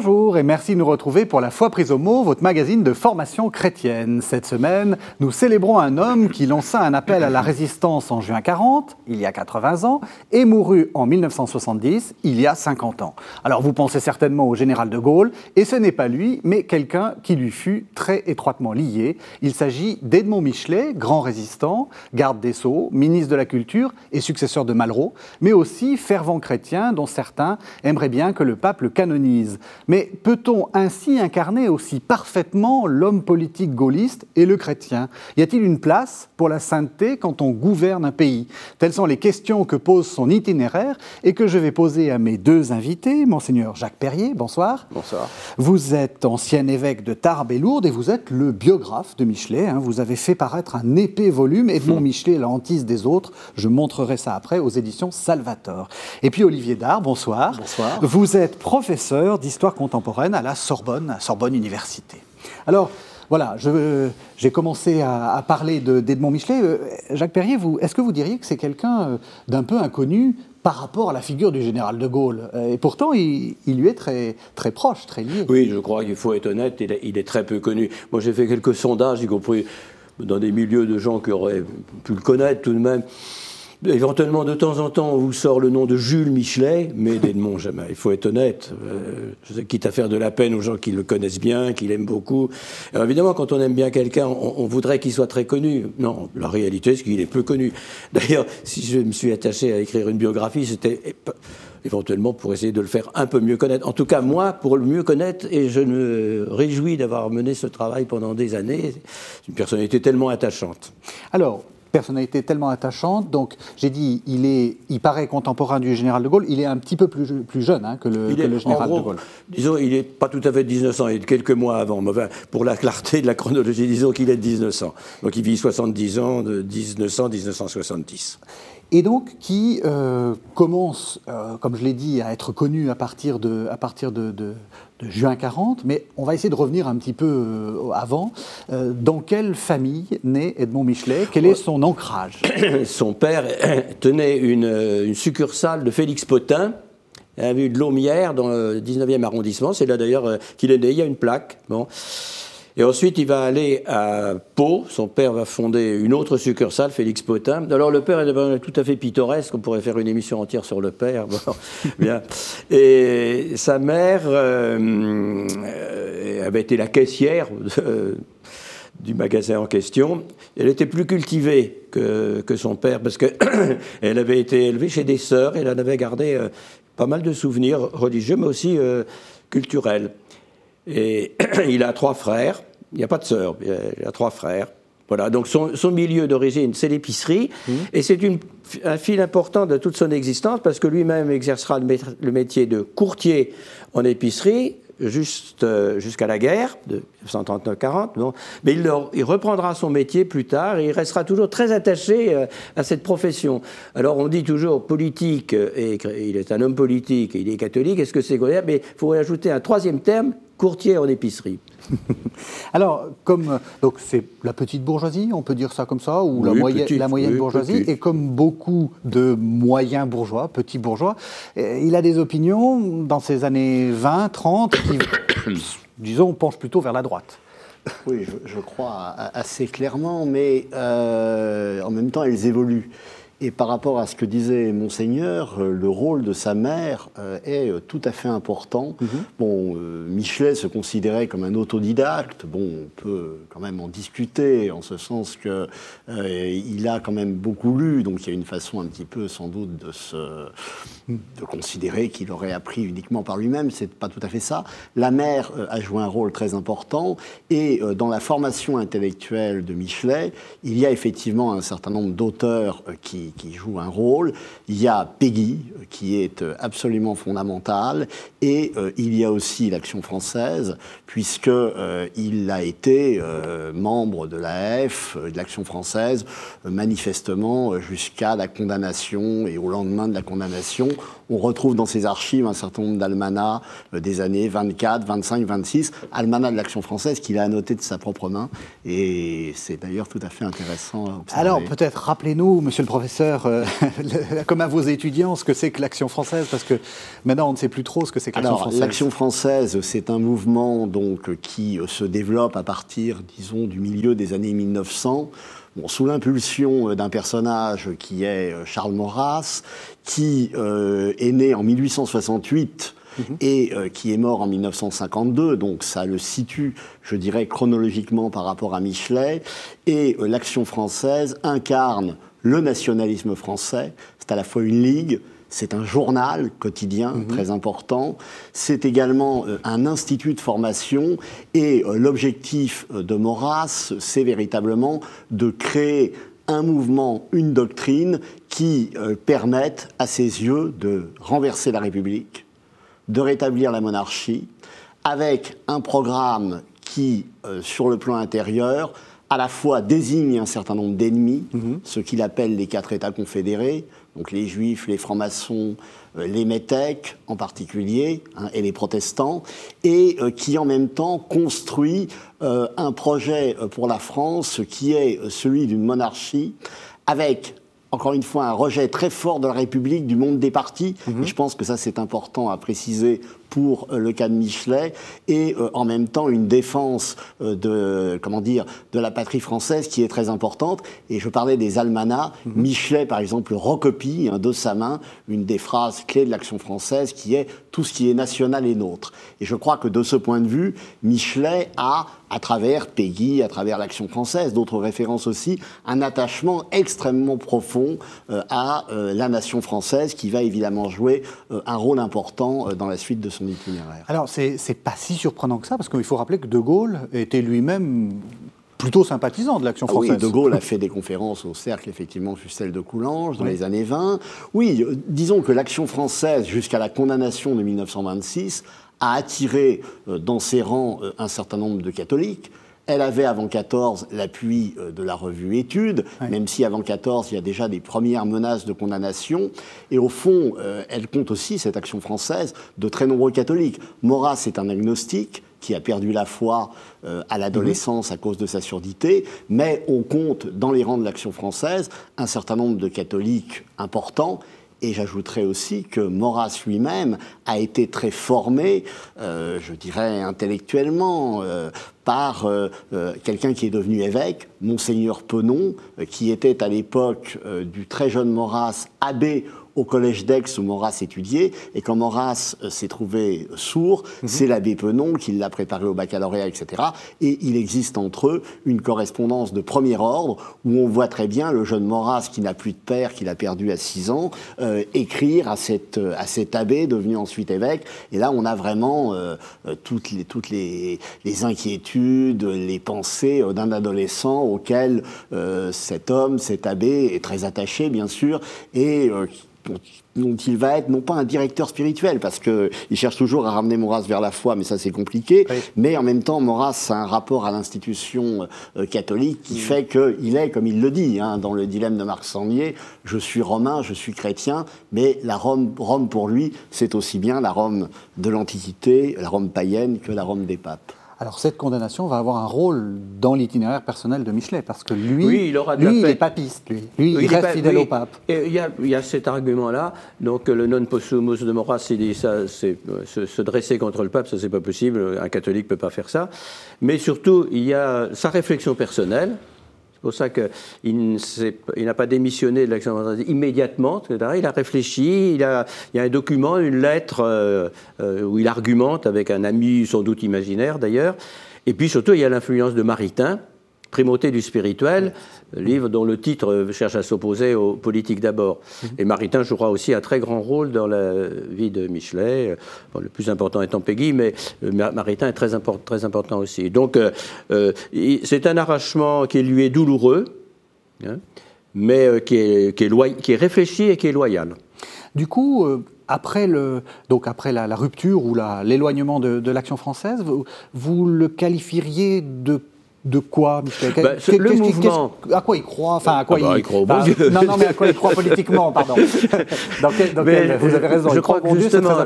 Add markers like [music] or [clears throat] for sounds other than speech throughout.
Bonjour et merci de nous retrouver pour la foi prise au mot, votre magazine de formation chrétienne. Cette semaine, nous célébrons un homme qui lança un appel à la résistance en juin 40, il y a 80 ans, et mourut en 1970, il y a 50 ans. Alors vous pensez certainement au général de Gaulle, et ce n'est pas lui, mais quelqu'un qui lui fut très étroitement lié. Il s'agit d'Edmond Michelet, grand résistant, garde des Sceaux, ministre de la Culture et successeur de Malraux, mais aussi fervent chrétien dont certains aimeraient bien que le pape le canonise. Mais peut-on ainsi incarner aussi parfaitement l'homme politique gaulliste et le chrétien? Y a-t-il une place pour la sainteté quand on gouverne un pays? Telles sont les questions que pose son itinéraire et que je vais poser à mes deux invités. Monseigneur Jacques Perrier, bonsoir. Bonsoir. Vous êtes ancien évêque de Tarbes et Lourdes et vous êtes le biographe de Michelet. Hein. Vous avez fait paraître un épais volume, Edmond Michelet, la hantise des autres. Je montrerai ça après aux éditions Salvator. Et puis Olivier Dard, bonsoir. Bonsoir. Vous êtes professeur d'histoire contemporaine à la Sorbonne, à Sorbonne Université. Alors, voilà, j'ai commencé à, parler d'Edmond Michelet. Euh, Jacques Perrier, est-ce que vous diriez que c'est quelqu'un euh, d'un peu inconnu par rapport à la figure du général de Gaulle? Euh, Et pourtant, il, lui est très, très proche, très lié. Oui, je crois qu'il faut être honnête, il est, il est très peu connu. Moi, j'ai fait quelques sondages, y compris dans des milieux de gens qui auraient pu le connaître tout de même. Éventuellement, de temps en temps, on vous sort le nom de Jules Michelet, mais [laughs] d'Edmond jamais. Il faut être honnête. Euh, quitte à faire de la peine aux gens qui le connaissent bien, qui l'aiment beaucoup. Alors évidemment, quand on aime bien quelqu'un, on, voudrait qu'il soit très connu. Non, la réalité, c'est qu'il est peu connu. [laughs] D'ailleurs, si je me suis attaché à écrire une biographie, c'était éventuellement pour essayer de le faire un peu mieux connaître. En tout cas, moi, pour le mieux connaître, et je me réjouis d'avoir mené ce travail pendant des années. C'est une personnalité tellement attachante. Alors, personnalité tellement attachante. Donc, j'ai dit, il, est, il paraît contemporain du général de Gaulle. Il est un petit peu plus, plus jeune hein, que, le, général de Gaulle. Disons, il n'est pas tout à fait de 1900, il est de quelques mois avant. pour la clarté de la chronologie, disons qu'il est de 1900. Donc, il vit 70 ans, de 1900-1970 et donc qui euh, commence, euh, comme je l'ai dit, à être connu à partir, de, à partir de, de, juin 40, mais on va essayer de revenir un petit peu euh, avant. dans quelle famille naît Edmond Michelet? Quel est son ancrage? [coughs] Son père [coughs] tenait une, une, succursale de Félix Potin, vue de Laumière, dans le 19e arrondissement. C'est là d'ailleurs qu'il est né, il y a une plaque. Bon. Et ensuite, il va aller à Pau. Son père va fonder une autre succursale, Félix Potin. Alors, le père est tout à fait pittoresque. On pourrait faire une émission entière sur le père. [laughs] bien. Et sa mère euh, avait été la caissière. du magasin en question. Elle était plus cultivée que, que son père parce qu'elle [clears throat] avait été élevée chez des sœurs elle en avait gardé euh, pas mal de souvenirs religieux, mais aussi euh, culturels. Et [clears throat] il a trois frères. Il n'y a pas de sœur, il a trois frères. Voilà, donc son, milieu d'origine, c'est l'épicerie, mmh. et c'est un fil important de toute son existence parce que lui-même exercera le, métier de courtier en épicerie juste euh, jusqu'à la guerre de 1939-40, mais il, il, reprendra son métier plus tard et il restera toujours très attaché euh, à cette profession. Alors on dit toujours politique, et il est un homme politique, et il est catholique, est-ce que c'est Mais il faut ajouter un troisième terme, courtier en épicerie. [laughs] Alors, comme donc c'est la petite bourgeoisie, on peut dire ça comme ça, ou la, moyenne, la moyenne bourgeoisie, et comme beaucoup de moyens bourgeois, petits bourgeois, eh, il a des opinions dans ces années 20, 30 qui, [coughs] disons, penchent plutôt vers la droite. Oui, je, crois assez clairement, mais euh, en même temps, elles évoluent. Et par rapport à ce que disait Monseigneur, euh, le rôle de sa mère euh, est euh, tout à fait important. Mhm. Bon, Michelet se considérait comme un autodidacte. Bon, on peut quand même en discuter, en ce sens que il a quand même beaucoup lu, donc il y a une façon un petit peu, sans doute, de se de considérer qu'il aurait appris uniquement par lui-même. C'est pas tout à fait ça. La mère a joué un rôle très important, et dans la formation intellectuelle de Michelet, il y a effectivement un certain nombre d'auteurs qui qui, joue un rôle. Il y a Peggy, qui est euh, absolument fondamentale. Et euh, il y a aussi l'Action française, puisqu'il euh, il a été membre de l'AF, de l'Action française, manifestement jusqu'à la condamnation et au lendemain de la condamnation. On retrouve dans ses archives un certain nombre d'almanachs des années 24, 25, 26, almanachs de l'Action française qu'il a annoté de sa propre main. Et c'est d'ailleurs tout à fait intéressant à observer. Alors peut-être rappelez-nous, monsieur le professeur, euh, [laughs] comme à vos étudiants, ce que c'est que l'Action française Parce que maintenant, on ne sait plus trop ce que c'est que l'Action française. L'Action française, c'est un mouvement donc, qui se développe à partir, disons, du milieu des années 1900. sous l'impulsion d'un personnage qui est Charles Maurras, qui est né en 1868 Mhm. et euh, qui est mort en 1952, donc ça le situe, je dirais, chronologiquement par rapport à Michelet. Et euh, l'action française incarne le nationalisme français. C'est à la fois une ligue, c'est un journal quotidien mhm. très important. C'est également euh, un institut de formation. Et l'objectif de Maurras, c'est véritablement de créer un mouvement, une doctrine qui permette à ses yeux de renverser la République, de rétablir la monarchie avec un programme qui, euh, sur le plan intérieur, à la fois désigne un certain nombre d'ennemis, mhm. ce qu'il appelle les quatre États confédérés, donc les juifs, les francs-maçons, euh, les métèques en particulier, hein, et les protestants, et euh, qui en même temps construit un projet pour la France qui est celui d'une monarchie avec encore une fois, un rejet très fort de la République, du monde des partis. Mhm. je pense que ça, c'est important à préciser pour euh, le cas de Michelet, et euh, en même temps une défense euh, de, comment dire, de la patrie française qui est très importante. Et je parlais des almanachs. Mhm. Michelet, par exemple, recopie hein, de sa main une des phrases clés de l'action française qui est tout ce qui est national est nôtre. Et je crois que de ce point de vue, Michelet a à travers Peggy, à travers l'action française, d'autres références aussi, un attachement extrêmement profond à la nation française qui va évidemment jouer un rôle important dans la suite de son itinéraire. Alors, c'est pas si surprenant que ça, parce qu'il faut rappeler que De Gaulle était lui-même plutôt sympathisant de l'action ah française. oui, De Gaulle a [laughs] fait des conférences au cercle, effectivement, sur celle de Coulanges dans les années 20. Oui, euh, disons que l'action française, jusqu'à la condamnation de 1926, a attiré euh, dans ses rangs euh, un certain nombre de catholiques. Elle avait avant 14 l'appui de la revue Études, même si avant 14 il y a déjà des premières menaces de condamnation. Et au fond, elle compte aussi, cette action française, de très nombreux catholiques. Maurras est un agnostique qui a perdu la foi euh, à l'adolescence à cause de sa surdité, mais on compte dans les rangs de l'action française un certain nombre de catholiques importants. Et j'ajouterais aussi que Maurras lui-même a été très formé, euh, je dirais intellectuellement, euh, par quelqu'un qui est devenu évêque, Monseigneur Penon, qui était à l'époque du très jeune Maurras abbé au collège d'Aix où Maurras étudiait. Et quand Maurras euh, s'est trouvé sourd, mhm. c'est l'abbé Penon qui l'a préparé au baccalauréat, etc. Et il existe entre eux une correspondance de premier ordre où on voit très bien le jeune Maurras qui n'a plus de père, qu'il a perdu à 6 ans, euh, écrire à, cette, à cet abbé devenu ensuite évêque. Et là, on a vraiment euh, toutes, les, toutes les, les, inquiétudes, les pensées d'un adolescent auquel cet homme, cet abbé est très attaché, bien sûr, et dont il va être non pas un directeur spirituel, parce qu'il cherche toujours à ramener Maurras vers la foi, mais ça c'est compliqué, mais en même temps Maurras a un rapport à l'institution euh, catholique qui mm. fait qu'il est, comme il le dit, hein, dans le dilemme de Marc Sandier, je suis romain, je suis chrétien, mais la Rome, Rome pour lui, c'est aussi bien la Rome de l'Antiquité, la Rome païenne, que la Rome des papes. Alors cette condamnation va avoir un rôle dans l'itinéraire personnel de Michelet, parce que lui, il, aura lui, est papiste, lui. il, reste fidèle au pape. Il y, a, cet argument-là, donc le non possumus de Maurras, c'est ça, c'est se, dresser contre le pape, ça c'est pas possible, un catholique peut pas faire ça. Mais surtout, il y a sa réflexion personnelle, c'est pour ça qu'il n'a pas démissionné de l'action immédiatement. Il a réfléchi, il, a, y a un document, une lettre euh, euh, où il argumente avec un ami sans doute imaginaire d'ailleurs. Et puis surtout, il y a l'influence de Maritain, Primauté du spirituel, livre dont le titre cherche à s'opposer aux politiques d'abord. Mhm. Et Maritain jouera aussi un très grand rôle dans la vie de Michelet, le plus important étant Peggy, mais euh, Maritain est très, très important aussi. Donc euh, euh, c'est un arrachement qui lui est douloureux, hein, mais qui est, qui, est qui est, réfléchi et qui est loyal. Du coup, après, le, donc après la, rupture ou l'éloignement de, de l'action française, vous, vous, le qualifieriez de de quoi, Michel bah, Le mouvement. À quoi il croit Enfin, à quoi ah bah, il... croit au bon Dieu. Non, non, mais à quoi il croit [laughs] politiquement, pardon. [laughs] dans vous avez raison. Je crois que justement,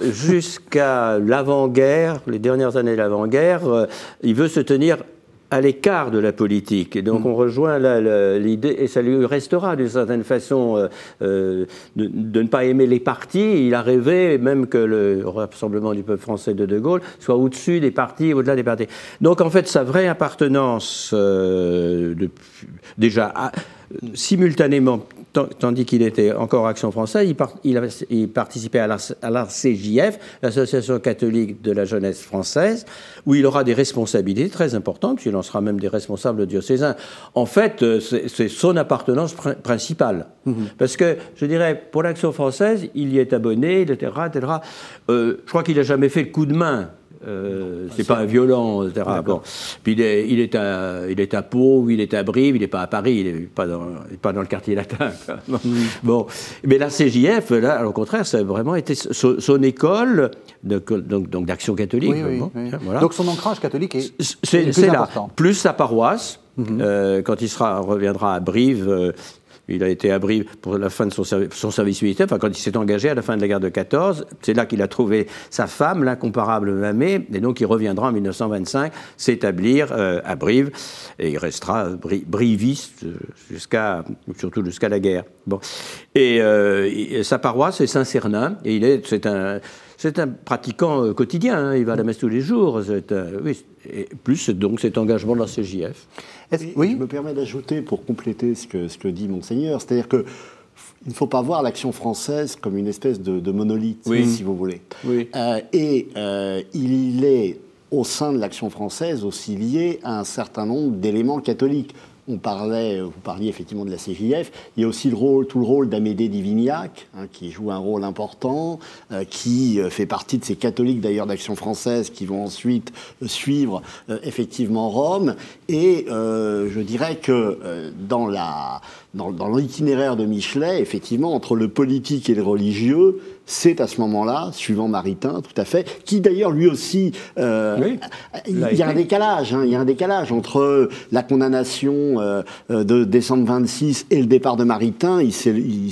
jusqu'à l'avant-guerre, les dernières années de l'avant-guerre, euh, il veut se tenir à l'écart de la politique. Et donc on rejoint l'idée, et ça lui restera d'une certaine façon euh, euh, de, ne pas aimer les partis. Il a rêvé même que le Rassemblement du peuple français de De Gaulle soit au-dessus des partis, au-delà des partis. Donc en fait, sa vraie appartenance, euh, déjà simultanément tandis qu'il était encore Action française, il, participait à l'ACJF, l'Association catholique de la jeunesse française, où il aura des responsabilités très importantes, il en sera même des responsables diocésains. En fait, euh, c'est son appartenance principale. Mm-hmm. Parce que, je dirais, pour l'Action française, il y est abonné, etc. etc. Euh, je crois qu'il n'a jamais fait le coup de main euh, c'est pas violent, etc. Bon. Puis il est, il, est à, il est à Pau, il est à Brive, il n'est pas à Paris, il n'est pas dans, pas dans le quartier latin. [laughs] Bon. Mais la CJF, là, au contraire, ça a vraiment été son, école donc, d'action catholique. Donc son ancrage catholique est, c'est, là. Plus sa paroisse. Mhm. Euh, quand il sera, reviendra à Brive, euh, il a été à Brive pour la fin de son, service militaire, enfin, quand il s'est engagé à la fin de la guerre de 14. C'est là qu'il a trouvé sa femme, l'incomparable Mamé, et donc il reviendra en 1925 s'établir euh, à Brive, et il restera briviste jusqu'à, surtout jusqu'à la guerre. Bon. Et, euh, sa paroisse est Saint-Cernin, et il est, c'est un c'est un pratiquant euh, quotidien, hein. il va à la messe tous les jours. oui, et plus donc cet engagement dans la CJF. Oui, Je me permets d'ajouter pour compléter ce que, ce que dit Monseigneur, c'est-à-dire que il ne faut pas voir l'action française comme une espèce de, monolithe, si vous voulez. Oui. Euh, et euh, il est au sein de l'action française aussi lié à un certain nombre d'éléments catholiques on parlait, vous parliez effectivement de la CJF, il y a aussi le rôle, tout le rôle d'Amédée Divignac, hein, qui joue un rôle important, euh, qui euh, fait partie de ces catholiques d'ailleurs d'Action française qui vont ensuite euh, suivre effectivement Rome. Et je dirais que dans la dans, l'itinéraire de Michelet, effectivement, entre le politique et le religieux, c'est à ce moment-là, suivant Maritain, tout à fait, qui d'ailleurs lui aussi, euh, il y a un décalage, hein, il y a un décalage entre la condamnation euh, de décembre 26 et le départ de Maritain, il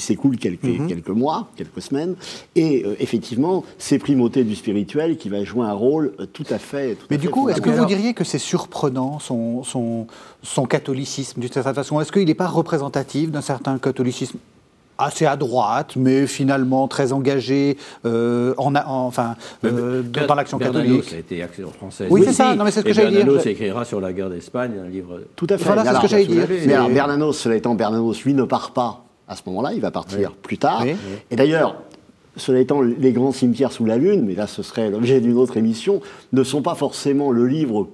s'écoule quelques, mhm. quelques mois, quelques semaines, et euh, effectivement, c'est Primauté du spirituel qui va jouer un rôle tout à fait. Mais du coup, est-ce que vous diriez que c'est surprenant son, son, son catholicisme d'une certaine façon? Est-ce qu'il n'est pas représentatif d'un certain catholicisme assez à droite, mais finalement très engagé euh, en, enfin, euh, dans l'action catholique. ça a été action française. Oui, c'est ça. Non, mais c'est ce que j'allais dire. Bernanos écrira sur la guerre d'Espagne un livre. Tout à fait. Voilà, c'est ce que j'allais dire. Mais alors, Bernanos, cela étant, Bernanos, lui, ne part pas à ce moment-là. Il va partir plus tard. Et d'ailleurs, cela étant, les grands cimetières sous la Lune, mais là ce serait l'objet d'une autre émission, ne sont pas forcément le livre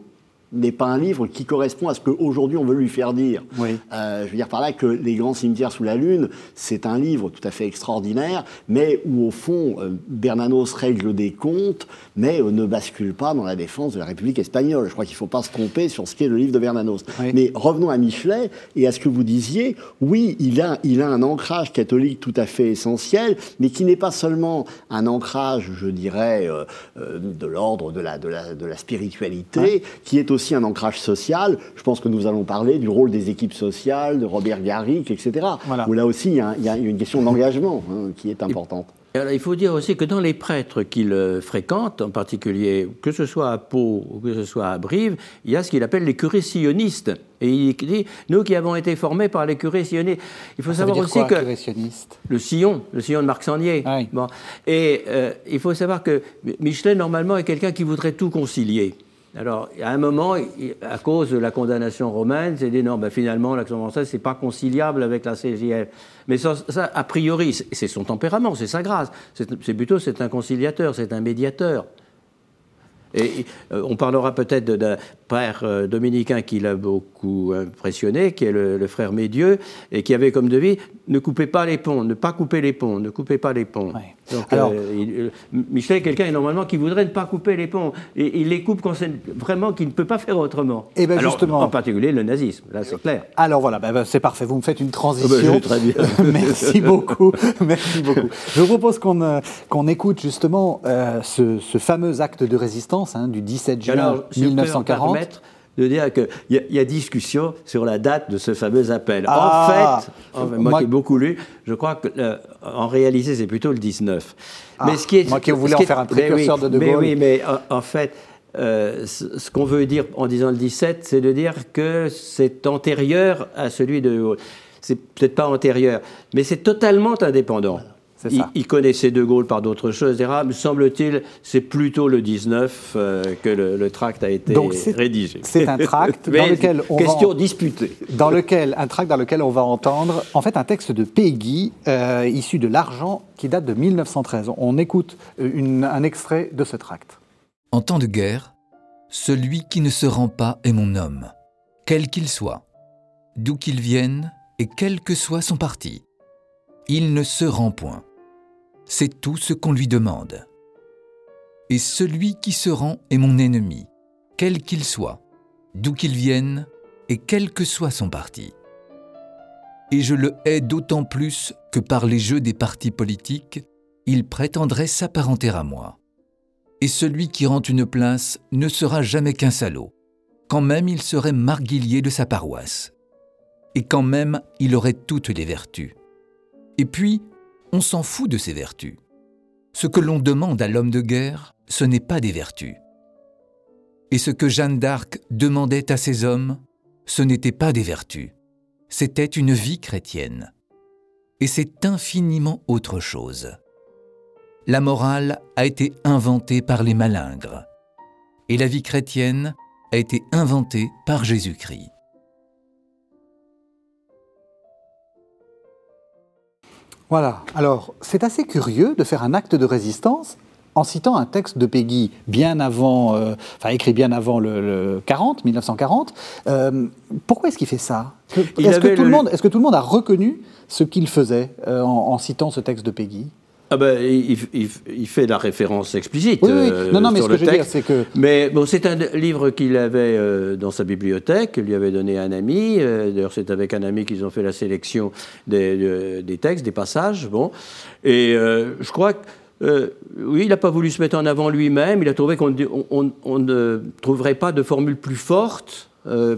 n'est pas un livre qui correspond à ce qu'aujourd'hui on veut lui faire dire. Euh, je veux dire par là que Les grands cimetières sous la Lune, c'est un livre tout à fait extraordinaire, mais où au fond euh, Bernanos règle des comptes, mais euh, ne bascule pas dans la défense de la République espagnole. Je crois qu'il ne faut pas se tromper sur ce qu'est le livre de Bernanos. Mais revenons à Michelet et à ce que vous disiez. Oui, il a, il a un ancrage catholique tout à fait essentiel, mais qui n'est pas seulement un ancrage, je dirais, de l'ordre de la, de, la, de la spiritualité, qui est aussi aussi un ancrage social. Je pense que nous allons parler du rôle des équipes sociales, de Robert Garrick, etc. Où là aussi, il y a, une question d'engagement hein, qui est importante. Alors, il faut dire aussi que dans les prêtres qu'il fréquente, en particulier, que ce soit à Pau ou que ce soit à Brive, il y a ce qu'il appelle les curés sionistes. Et il dit, nous qui avons été formés par les curés sionistes, il faut savoir aussi que le Sion, le Sion de Marc Sandier. Ah bon. Et euh, il faut savoir que Michelet normalement est quelqu'un qui voudrait tout concilier. Alors, à un moment, à cause de la condamnation romaine, c'est dit non, ben finalement, l'action française, c'est pas conciliable avec la CJF. Mais ça, a priori, c'est son tempérament, c'est sa grâce. C'est plutôt, c'est un conciliateur, c'est un médiateur. Et euh, on parlera peut-être d'un père euh, dominicain qui l'a beaucoup impressionné, qui est le, frère Médieux, et qui avait comme devis ne coupez pas les ponts, ne pas couper les ponts, ne coupez pas les ponts. Alors, euh, Michel est quelqu'un normalement qui voudrait ne pas couper les ponts, et il les coupe quand c'est vraiment qu'il ne peut pas faire autrement. Et eh ben justement, en particulier le nazisme, là c'est clair. Alors voilà, ben, ben, c'est parfait, vous me faites une transition. Oh, très bien. [laughs] merci beaucoup, [laughs] merci beaucoup. Je vous propose qu'on qu'on écoute justement ce, ce fameux acte de résistance Hein, du 17 juin 1940 de dire qu'il y, y, a discussion sur la date de ce fameux appel. en ah. fait, moi, qui ai beaucoup lu, je crois qu'en euh, en réalité, c'est plutôt le 19. Ah, mais ce qui est, moi qui voulais en faire un précurseur de De Gaulle. Mais oui, mais en, fait, euh, ce qu'on veut dire en disant le 17, c'est de dire que c'est antérieur à celui de Gaulle. C'est peut-être pas antérieur, mais c'est totalement indépendant. Il, connaissait De Gaulle par d'autres choses, etc. Mais semble-t-il, c'est plutôt le 19 euh, que le, tract a été rédigé. C'est un tract [laughs] dans lequel on question disputée. Dans lequel un tract dans lequel on va entendre en fait un texte de Peggy euh, issu de l'argent qui date de 1913. On écoute un extrait de ce tract. En temps de guerre, celui qui ne se rend pas est mon homme, quel qu'il soit, d'où qu'il vienne et quel que soit son parti. Il ne se rend point. C'est tout ce qu'on lui demande. Et celui qui se rend est mon ennemi, quel qu'il soit, d'où qu'il vienne et quel que soit son parti. Et je le hais d'autant plus que par les jeux des partis politiques, il prétendrait s'apparenter à moi et celui qui rend une place ne sera jamais qu'un salaud, quand même il serait marguillier de sa paroisse, et quand même il aurait toutes les vertus. Et puis, on s'en fout de ses vertus. Ce que l'on demande à l'homme de guerre, ce n'est pas des vertus. Et ce que Jeanne d'Arc demandait à ses hommes, ce n'était pas des vertus, c'était une vie chrétienne. Et c'est infiniment autre chose la morale a été inventée par les malingres et la vie chrétienne a été inventée par Jésus-Christ. Voilà, alors c'est assez curieux de faire un acte de résistance en citant un texte de Peggy bien avant, euh, enfin écrit bien avant le, 40, 1940. Euh, pourquoi est-ce qu'il fait ça? Est-ce que, tout le... monde, est que tout le monde a reconnu ce qu'il faisait euh, en, citant ce texte de Peggy? Ah ben, il, fait la référence explicite oui, oui. Non, non, mais ce que je veux dire, c'est que... Mais bon, c'est un livre qu'il avait euh, dans sa bibliothèque, qu'il lui avait donné un ami. Euh, d'ailleurs, c'est avec un ami qu'ils ont fait la sélection des, des, textes, des passages. Bon. Et euh, je crois que... oui, il n'a pas voulu se mettre en avant lui-même. Il a trouvé qu'on on, ne trouverait pas de formule plus forte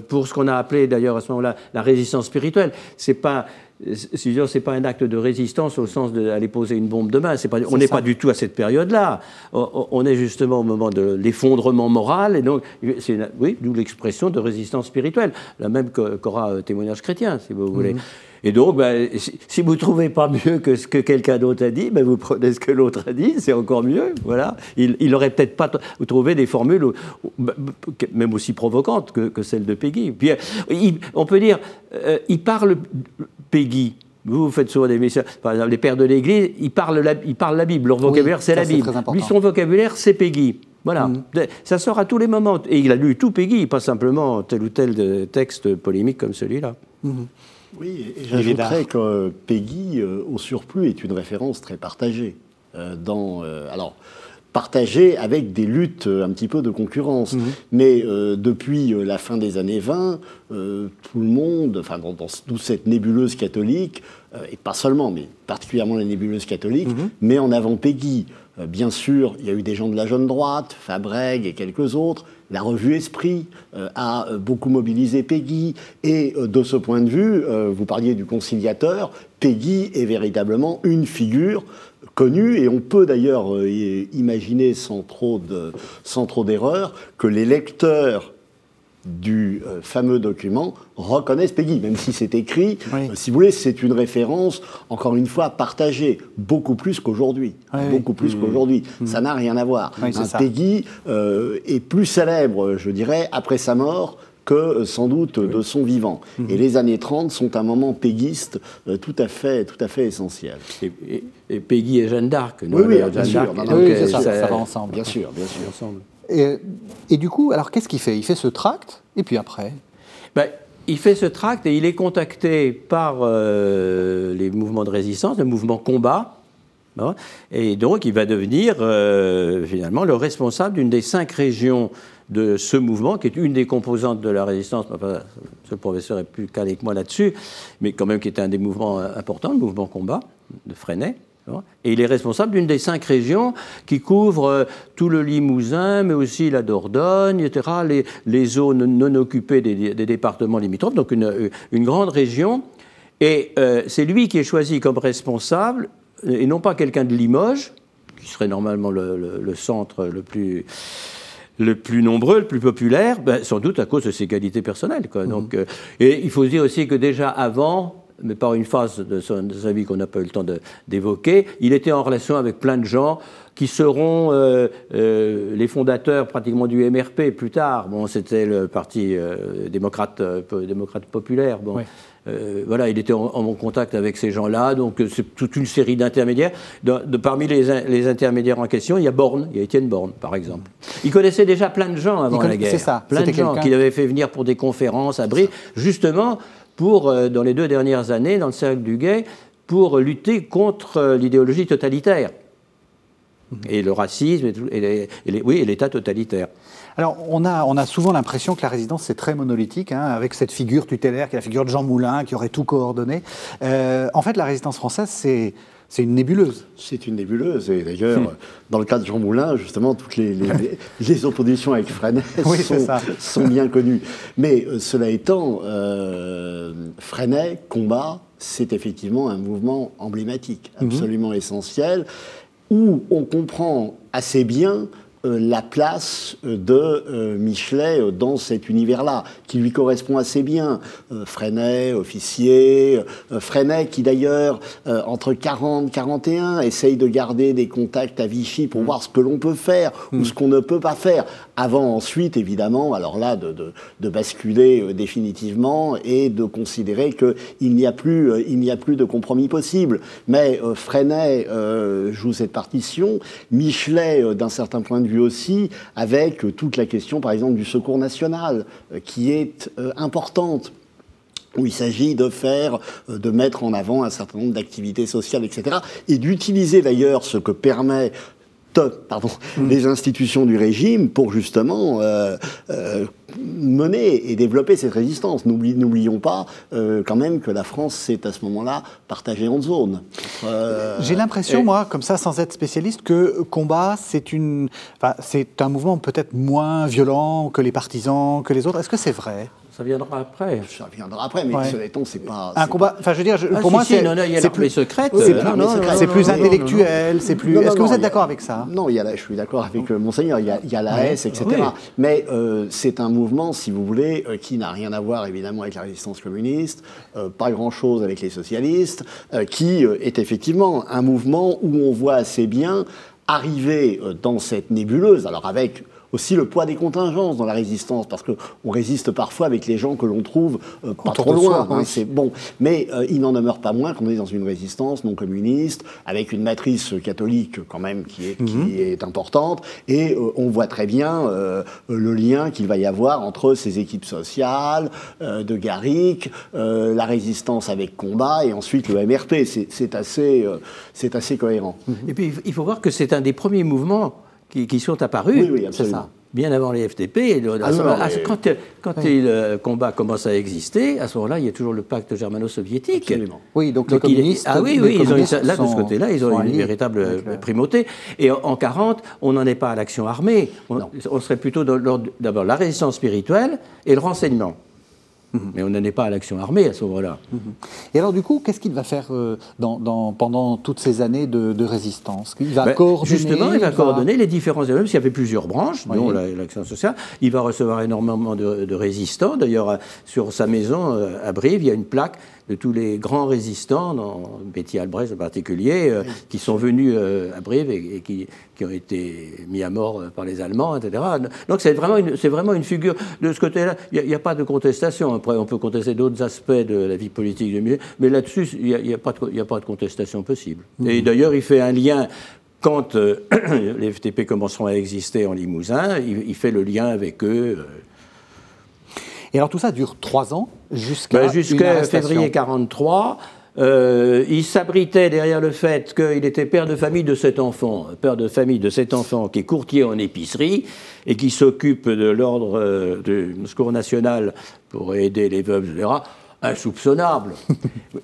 pour ce qu'on a appelé d'ailleurs à ce moment-là la résistance spirituelle. C'est pas c'est pas un acte de résistance au sens d'aller poser une bombe demain. Pas, on n'est pas du tout à cette période-là. On est justement au moment de l'effondrement moral, et donc, c'est oui, d'où l'expression de résistance spirituelle, la même qu'aura euh, témoignage chrétien, si vous voulez. Mhm. Et donc, ben, si, vous ne trouvez pas mieux que ce que quelqu'un d'autre a dit, ben, vous prenez ce que l'autre a dit, c'est encore mieux. Voilà. Il n'aurait peut-être pas trouvé des formules même aussi provocantes que, que celles de Peggy. Puis, on peut dire, euh, il parle Peggy. Vous, vous faites souvent des messages. Par exemple, les pères de l'Église, ils parlent la, ils parlent la Bible. Leur vocabulaire, c'est la Bible. Lui, son vocabulaire, c'est Peggy. Voilà. Mm. Ça sort à tous les moments. Et il a lu tout Peggy, pas simplement tel ou tel texte polémique comme celui-là. Mm-hmm. Oui, et j'ajouterais que Peggy, euh, au surplus, est une référence très partagée. Euh, dans, euh, alors, partagée avec des luttes un petit peu de concurrence. Mhm. Mais depuis la fin des années 20, tout le monde, enfin dans, toute cette nébuleuse catholique, et pas seulement, mais particulièrement la nébuleuse catholique, mhm. met en avant Peggy. bien sûr, il y a eu des gens de la jeune droite, Fabreg et quelques autres, la revue Esprit euh, a euh, beaucoup mobilisé Peggy, et euh, de ce point de vue, vous parliez du conciliateur, Peggy est véritablement une figure connue, et on peut d'ailleurs imaginer sans trop d'erreur que les lecteurs du euh, fameux document reconnaissent Peggy, même si c'est écrit. Euh, si vous voulez, c'est une référence, encore une fois, partagée, beaucoup plus qu'aujourd'hui. beaucoup plus mmh. qu'aujourd'hui. Mmh. Ça n'a rien à voir. Peggy euh, est plus célèbre, je dirais, après sa mort que sans doute de son vivant. Mmh. Et les années 30 sont un moment péguiste tout, à fait, tout à fait essentiel. Et, Peggy et Jeanne d'Arc. Oui, oui, bien sûr. ça, ça, va ensemble. Bien sûr, bien sûr. Ensemble. Et, du coup, alors qu'est-ce qu'il fait? Il fait ce tract, et puis après? Ben, Il fait ce tract et il est contacté par euh, les mouvements de résistance, le mouvement combat. Et donc, il va devenir euh, finalement le responsable d'une des cinq régions de ce mouvement, qui est une des composantes de la résistance. Enfin, ce professeur est plus calé que moi là-dessus, mais quand même qui était un des mouvements importants, le mouvement combat de Freinet. Et il est responsable d'une des cinq régions qui couvrent euh, tout le Limousin, mais aussi la Dordogne, etc., les, zones non occupées des, départements limitrophes, donc une, grande région. Et euh, c'est lui qui est choisi comme responsable, et non pas quelqu'un de Limoges, qui serait normalement le, centre le plus, le plus nombreux, le plus populaire, ben, sans doute à cause de ses qualités personnelles. Quoi. Donc, euh, et il faut se dire aussi que déjà avant, mais par une phase de, sa vie qu'on n'a pas eu le temps d'évoquer, il était en relation avec plein de gens qui seront euh, euh, les fondateurs pratiquement du MRP plus tard. Bon, c'était le parti démocrate, démocrate populaire. Bon. Euh, voilà, il était en, contact avec ces gens-là, donc euh, c'est toute une série d'intermédiaires. De, parmi les, intermédiaires en question, il y a Borne, il y a Étienne Borne, par exemple. Il connaissait déjà plein de gens avant la guerre. C'est ça. Plein de gens qu'il avait fait venir pour des conférences à Brie, justement pour, euh, dans les deux dernières années, dans le cercle du Guet, pour lutter contre l'idéologie totalitaire. Mhm. Et le racisme, et, oui, et l'État totalitaire. Alors, on a, on a souvent l'impression que la résidence, c'est très monolithique, hein, avec cette figure tutélaire qui est la figure de Jean Moulin, qui aurait tout coordonné. Euh, en fait, la résistance française, c'est. C'est une nébuleuse. C'est une nébuleuse. Et d'ailleurs, hmm. dans le cas de Jean Moulin, justement, toutes les, les, [laughs] oppositions avec Freinet sont, bien connues. Mais euh, cela étant, euh, Freinet, combat, c'est effectivement un mouvement emblématique, mhm. absolument essentiel, où on comprend assez bien la place euh, de euh, Michelet dans cet univers-là, qui lui correspond assez bien. Freinet, officier, Freinet qui d'ailleurs, entre 40 et 41, essaye de garder des contacts à Vichy pour mm. voir ce que l'on peut faire ou mm. ce qu'on ne peut pas faire, avant ensuite, évidemment, alors là, de, de, basculer définitivement et de considérer qu'il n'y a, plus, il n'y a plus de compromis possible. Mais Freinet joue cette partition, Michelet, d'un certain point de vue, aussi avec euh, toute la question, par exemple, du secours national, euh, qui est euh, importante où il s'agit de faire, de mettre en avant un certain nombre d'activités sociales, etc., et d'utiliser d'ailleurs ce que permet pardon, mm. les institutions du régime pour justement euh, euh, mener et développer cette résistance. N'oublions pas euh, quand même que la France s'est à ce moment-là partagée en zones. J'ai l'impression, moi, comme ça, sans être spécialiste, que combat, c'est une, c'est un mouvement peut-être moins violent que les partisans, que les autres. Est-ce que c'est vrai? Ça viendra après. Ça viendra après, mais ce n'est c'est pas. Un combat. Enfin, je veux dire, ah, pour moi, c'est. C'est plus secret. C'est plus intellectuel. C'est plus. Est-ce que vous êtes d'accord avec ça Non, il y a je suis d'accord avec euh, monseigneur. Il y a, il y a la S, etc. Mais euh, c'est un mouvement, si vous voulez, euh, qui n'a rien à voir évidemment avec la résistance communiste, pas grand-chose avec les socialistes, qui est effectivement un mouvement où on voit assez bien arriver dans cette nébuleuse, alors avec aussi le poids des contingences dans la résistance, parce qu'on résiste parfois avec les gens que l'on trouve euh, pas trop loin. Hein, c'est bon, mais euh, il n'en demeure pas moins qu'on est dans une résistance non communiste avec une matrice catholique quand même qui est, qui mhm. est importante, et euh, on voit très bien le lien qu'il va y avoir entre ces équipes sociales de Garrick, la résistance avec combat, et ensuite le MRP. C'est assez, c'est assez cohérent. Et puis il faut voir que c'est un des premiers mouvements qui, sont apparus. Oui, absolument. Bien avant les FTP. Ah, ah, quand, quand le combat commence à exister, à ce moment-là, il y a toujours le pacte germano-soviétique. Absolument. Oui, donc, les communistes. ah oui, oui, là, de ce côté-là, ils ont une véritable primauté. Et en, 1940, 40, on n'en est pas à l'action armée. on serait plutôt d'abord la résistance spirituelle et le renseignement. Mhm. Mais on n'en est pas à l'action armée à ce moment-là. Mhm. Et alors, du coup, qu'est-ce qu'il va faire euh, dans, pendant toutes ces années de, résistance? Il va ben, coordonner Justement, il va, coordonner les différents éléments, parce qu'il y avait plusieurs branches, dont l'action sociale. Il va recevoir énormément de, de résistants. D'ailleurs, sur sa maison euh, à Brive, il y a une plaque de tous les grands résistants, dans Betty Albrecht en particulier, euh, qui sont venus euh, à Brive et, qui, qui, ont été mis à mort euh, par les Allemands, etc. Donc c'est vraiment, une, vraiment une figure. De ce côté-là, il n'y a, pas de contestation. Après, on peut contester d'autres aspects de la vie politique du milieu, mais là-dessus, il n'y a, a, pas de contestation possible. Mmh. Et d'ailleurs, il fait un lien quand [coughs] les FTP commenceront à exister en Limousin, il, il fait le lien avec eux. Et alors tout ça dure trois ans jusqu'à ben, jusqu'à février 43. Euh, il s'abritait derrière le fait qu'il était père de famille de cet enfant, père de famille de cet enfant qui est courtier en épicerie et qui s'occupe de l'ordre euh, du secours national pour aider les veuves, etc insoupçonnable.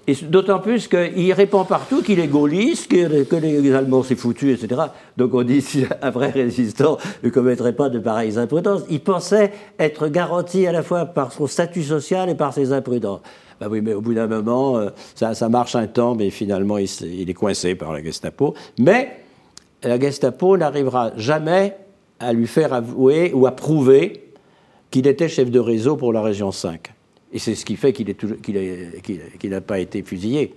Et d'autant plus qu'il répond partout qu'il est gaulliste, que, les Allemands s'est foutu, etc. Donc on dit [laughs] un vrai résistant ne commettrait pas de pareilles imprudences. Il pensait être garanti à la fois par son statut social et par ses imprudences. Ben oui, mais au bout d'un moment, euh, ça, ça, marche un temps, mais finalement, il, il, est coincé par la Gestapo. Mais la Gestapo n'arrivera jamais à lui faire avouer ou à prouver qu'il était chef de réseau pour la région 5. Et c'est ce qui fait qu'il n'a pas été fusillé.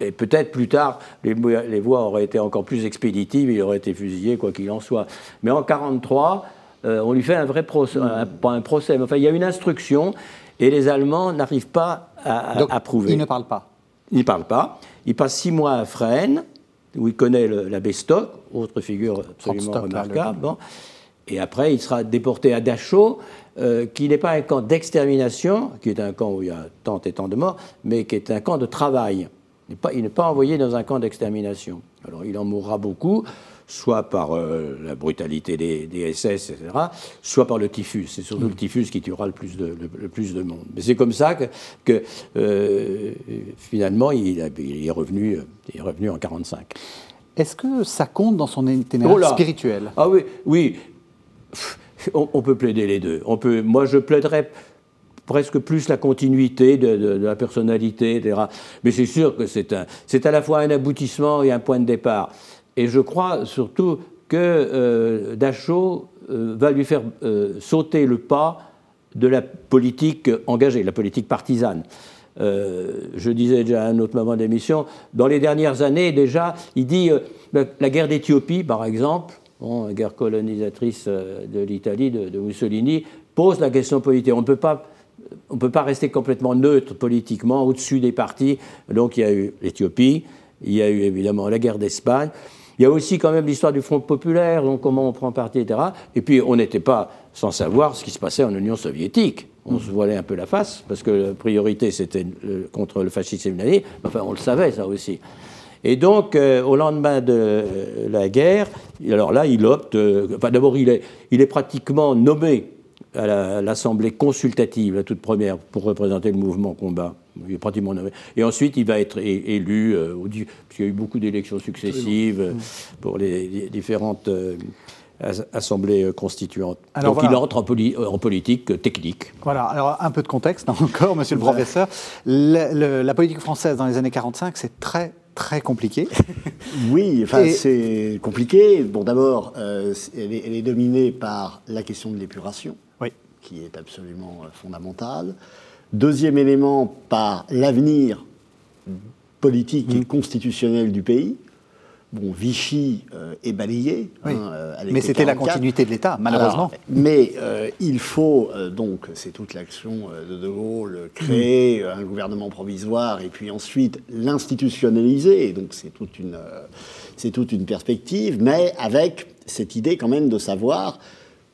Et peut-être plus tard, les, voies auraient été encore plus expéditives, il aurait été fusillé, quoi qu'il en soit. Mais en 1943, euh, on lui fait un vrai procès, pas un procès, mais enfin, il y a une instruction, et les Allemands n'arrivent pas à, prouver. Il ne parle pas Il ne parle pas. Il passe six mois à Fresnes, où il connaît l'abbé Stock, autre figure absolument remarquable. Et après, il sera déporté à Dachau, euh, qui n'est pas un camp d'extermination, qui est un camp où il y a tant et tant de morts, mais qui est un camp de travail. Il n'est pas, envoyé dans un camp d'extermination. Alors il en mourra beaucoup, soit par euh, la brutalité des, SS, etc., soit par le typhus. C'est surtout le typhus qui tuera le plus de, le, plus de monde. Mais c'est comme ça que, euh, finalement il, est revenu, il est revenu en 1945. Est-ce que ça compte dans son itinéraire oh spirituel? Ah oui, oui. [laughs] On, peut plaider les deux. On peut, moi, je plaiderais presque plus la continuité de, la personnalité, etc. Mais c'est sûr que c'est à la fois un aboutissement et un point de départ. Et je crois surtout que euh, Dachau euh, va lui faire euh, sauter le pas de la politique engagée, la politique partisane. je disais déjà à un autre moment d'émission, dans les dernières années déjà, il dit la guerre d'Éthiopie, par exemple, la guerre colonisatrice de l'Italie de, Mussolini, pose la question politique. On ne peut pas on ne peut pas rester complètement neutre politiquement au-dessus des partis. Donc il y a eu l'Éthiopie, il y a eu évidemment la guerre d'Espagne. Il y a aussi quand même l'histoire du Front populaire, donc comment on prend parti, etc. Et puis on n'était pas sans savoir ce qui se passait en Union soviétique. On se voilait un peu la face, parce que la priorité c'était contre le fascisme enfin on le savait ça aussi. Et donc, euh, au lendemain de euh, la guerre, alors là, il opte. Euh, enfin, d'abord, il est, il est pratiquement nommé à l'Assemblée consultative, la toute première, pour représenter le mouvement combat. Il est pratiquement Et ensuite, il va être élu, euh, puisqu'il y a eu beaucoup d'élections successives euh, pour les, différentes euh, assemblées constituantes. Donc il entre en, politique technique. Voilà, alors un peu de contexte encore, monsieur le professeur. la politique française dans les années 45, c'est très très compliqué. [laughs] oui, enfin, c'est compliqué. Bon, d'abord, elle, est dominée par la question de l'épuration qui est absolument euh, fondamental. Deuxième élément, par l'avenir politique et mmh. constitutionnel du pays. Bon, Vichy euh, est balayé. Hein, euh, mais c'était la continuité de l'État, malheureusement. mais il faut, donc, c'est toute l'action de De Gaulle, créer mmh. un gouvernement provisoire et puis ensuite l'institutionnaliser. Donc c'est toute, une, c'est toute une perspective, mais avec cette idée quand même de savoir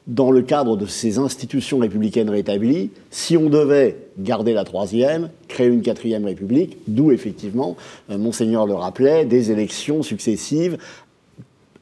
dans le cadre de ces institutions républicaines rétablies, si on devait garder la troisième, créer une quatrième république, d'où effectivement, euh, monseigneur le rappelait, des élections successives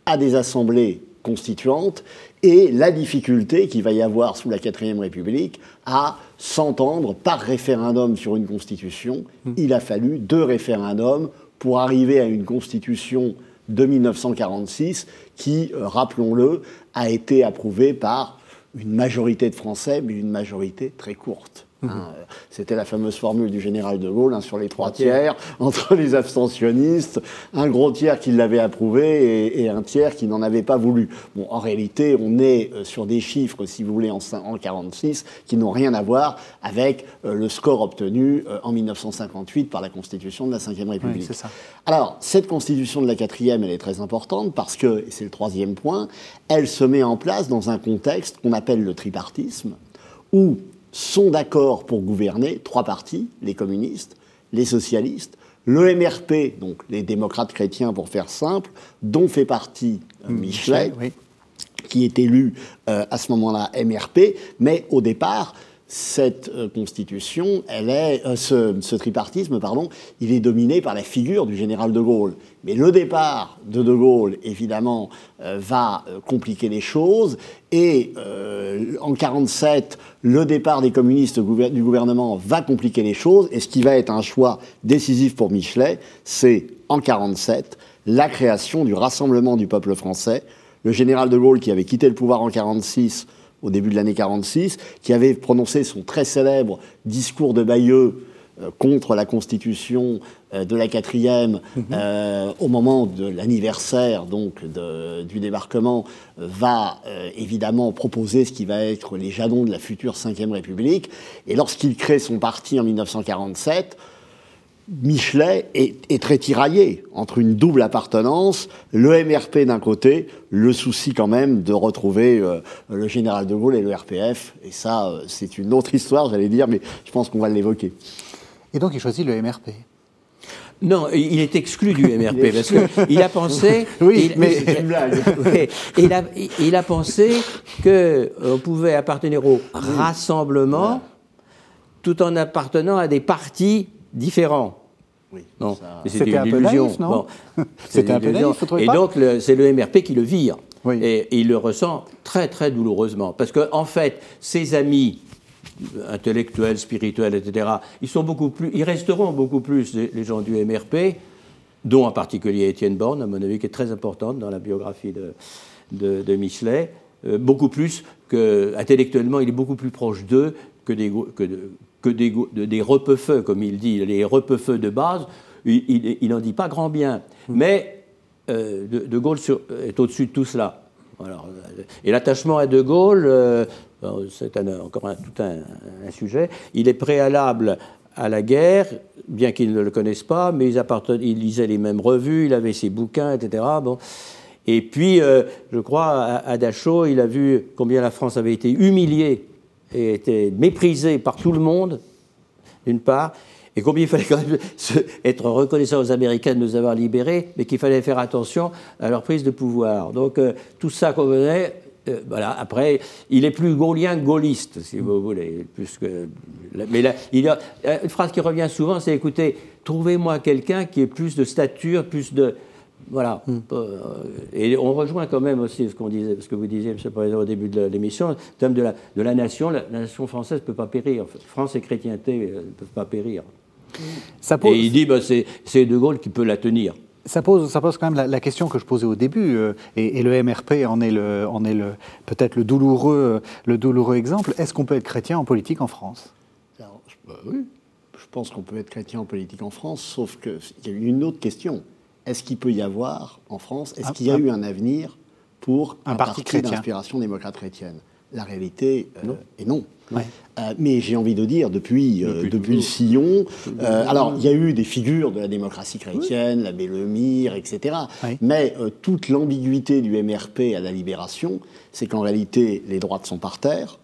à des assemblées constituantes et la difficulté qu'il va y avoir sous la quatrième république à s'entendre par référendum sur une constitution. Hmm. Il a fallu deux référendums pour arriver à une constitution de 1946 qui, euh, rappelons-le, a été approuvée par une majorité de Français, mais une majorité très courte. Hein, euh, c'était la fameuse formule du général de Gaulle hein, sur les trois tiers, [laughs] entre les abstentionnistes, un gros tiers qui l'avait approuvé et, un tiers qui n'en avait pas voulu. Bon, en réalité, on est euh, sur des chiffres, si vous voulez, en, en 46, qui n'ont rien à voir avec euh, le score obtenu en 1958 par la Constitution de la Ve République. ça. Alors, cette Constitution de la quatrième, elle est très importante parce que, et c'est le troisième point, elle se met en place dans un contexte qu'on appelle le tripartisme, où sont d'accord pour gouverner trois partis, les communistes, les socialistes, le MRP, donc les démocrates chrétiens pour faire simple, dont fait partie euh, Michelet, qui est élu euh, à ce moment-là MRP, mais au départ, cette euh, constitution, elle est, ce, tripartisme, pardon, il est dominé par la figure du général de Gaulle. Mais le départ de De Gaulle, évidemment, va compliquer les choses. Et en 1947, le départ des communistes du gouvernement va compliquer les choses, et ce qui va être un choix décisif pour Michelet, c'est en 1947 la création du Rassemblement du peuple français. Le général de Gaulle, qui avait quitté le pouvoir en 1946, au début de l'année 46, qui avait prononcé son très célèbre discours de Bayeux euh, contre la constitution euh, de la quatrième Mhm. euh, au moment de l'anniversaire donc de- du débarquement va euh, évidemment proposer ce qui va être les jalons de la future cinquième République. Et lorsqu'il crée son parti en 1947, Michelet est, est très tiraillé entre une double appartenance, le MRP d'un côté, le souci quand même de retrouver euh, le général de Gaulle et le RPF. Et ça, euh, c'est une autre histoire, j'allais dire, mais je pense qu'on va l'évoquer. Et donc il choisit le MRP. Non, il est exclu du [laughs] MRP parce qu'il a pensé. [laughs] Oui, il, mais- C'est une blague. [laughs] Oui, il, a, il a pensé qu'on pouvait appartenir au rassemblement tout en appartenant à des partis différents. Oui, Non, ça- C'était un peu illusion. naïf, non Bon. C'était C'est un une peu naïf, vous Et pas donc, le- c'est le MRP qui le vire. Oui. Et, et il le ressent très, très douloureusement. Parce qu'en en fait, ses amis intellectuels, spirituels, etc., ils, sont beaucoup plus, ils resteront beaucoup plus les, les gens du MRP, dont en particulier Étienne Borne, à mon avis, qui est très importante dans la biographie de, de, de Michelet, euh, beaucoup plus que, intellectuellement, il est beaucoup plus proche d'eux que des, que de- que des, des repeufeux, comme il dit, les repeufeux de base, il- n'en dit pas grand bien. Mais euh, de, de Gaulle sur- est au-dessus de tout cela. Alors, euh, et l'attachement à De Gaulle, euh, c'est un- encore un- tout un, un sujet, il est préalable à la guerre, bien qu'ils ne le connaissent pas, mais ils il lisait les mêmes revues, il avait ses bouquins, etc. Bon. Et puis, euh, je crois, à, à Dachau, il a vu combien la France avait été humiliée et était méprisée par tout le monde, d'une part, et combien il fallait quand même être reconnaissant aux Américains de nous avoir libérés, mais qu'il fallait faire attention à leur prise de pouvoir. Donc euh, tout ça convenait. euh, voilà. Après, il est plus gaulien que gaulliste, si vous voulez. Plus mais là, il y a euh, une phrase qui revient souvent, c'est écoutez, trouvez-moi quelqu'un qui ait plus de stature, plus de voilà. Euh, et on rejoint quand même aussi ce qu'on disait, ce que vous disiez, M. le Président, au début de l'émission, le thème de la, de la nation. La, la nation française ne peut pas périr. France et chrétienté euh, ne peuvent pas périr. Ça pose, Et il dit, bah, c'est De Gaulle qui peut la tenir. ça pose, ça pose quand même la, la question que je posais au début, euh, et, et le MRP en est, le, en est le, peut-être le douloureux, le douloureux exemple. Est-ce qu'on peut être chrétien en politique en France? Alors, je, je pense qu'on peut être chrétien en politique en France, sauf qu'il y a une autre question. Est-ce qu'il peut y avoir en France, est-ce qu'il y a eu un avenir pour Un un, parti d'inspiration démocrate chrétienne? La réalité euh, est non. Ouais. Euh, mais j'ai envie de dire, depuis, euh, Depuis depuis le toujours. sillon, euh, alors il y a eu des figures de la démocratie chrétienne, l'abbé Lemire, etc. Oui. Mais euh, toute l'ambiguïté du MRP à la libération, c'est qu'en réalité, les droites sont par terre,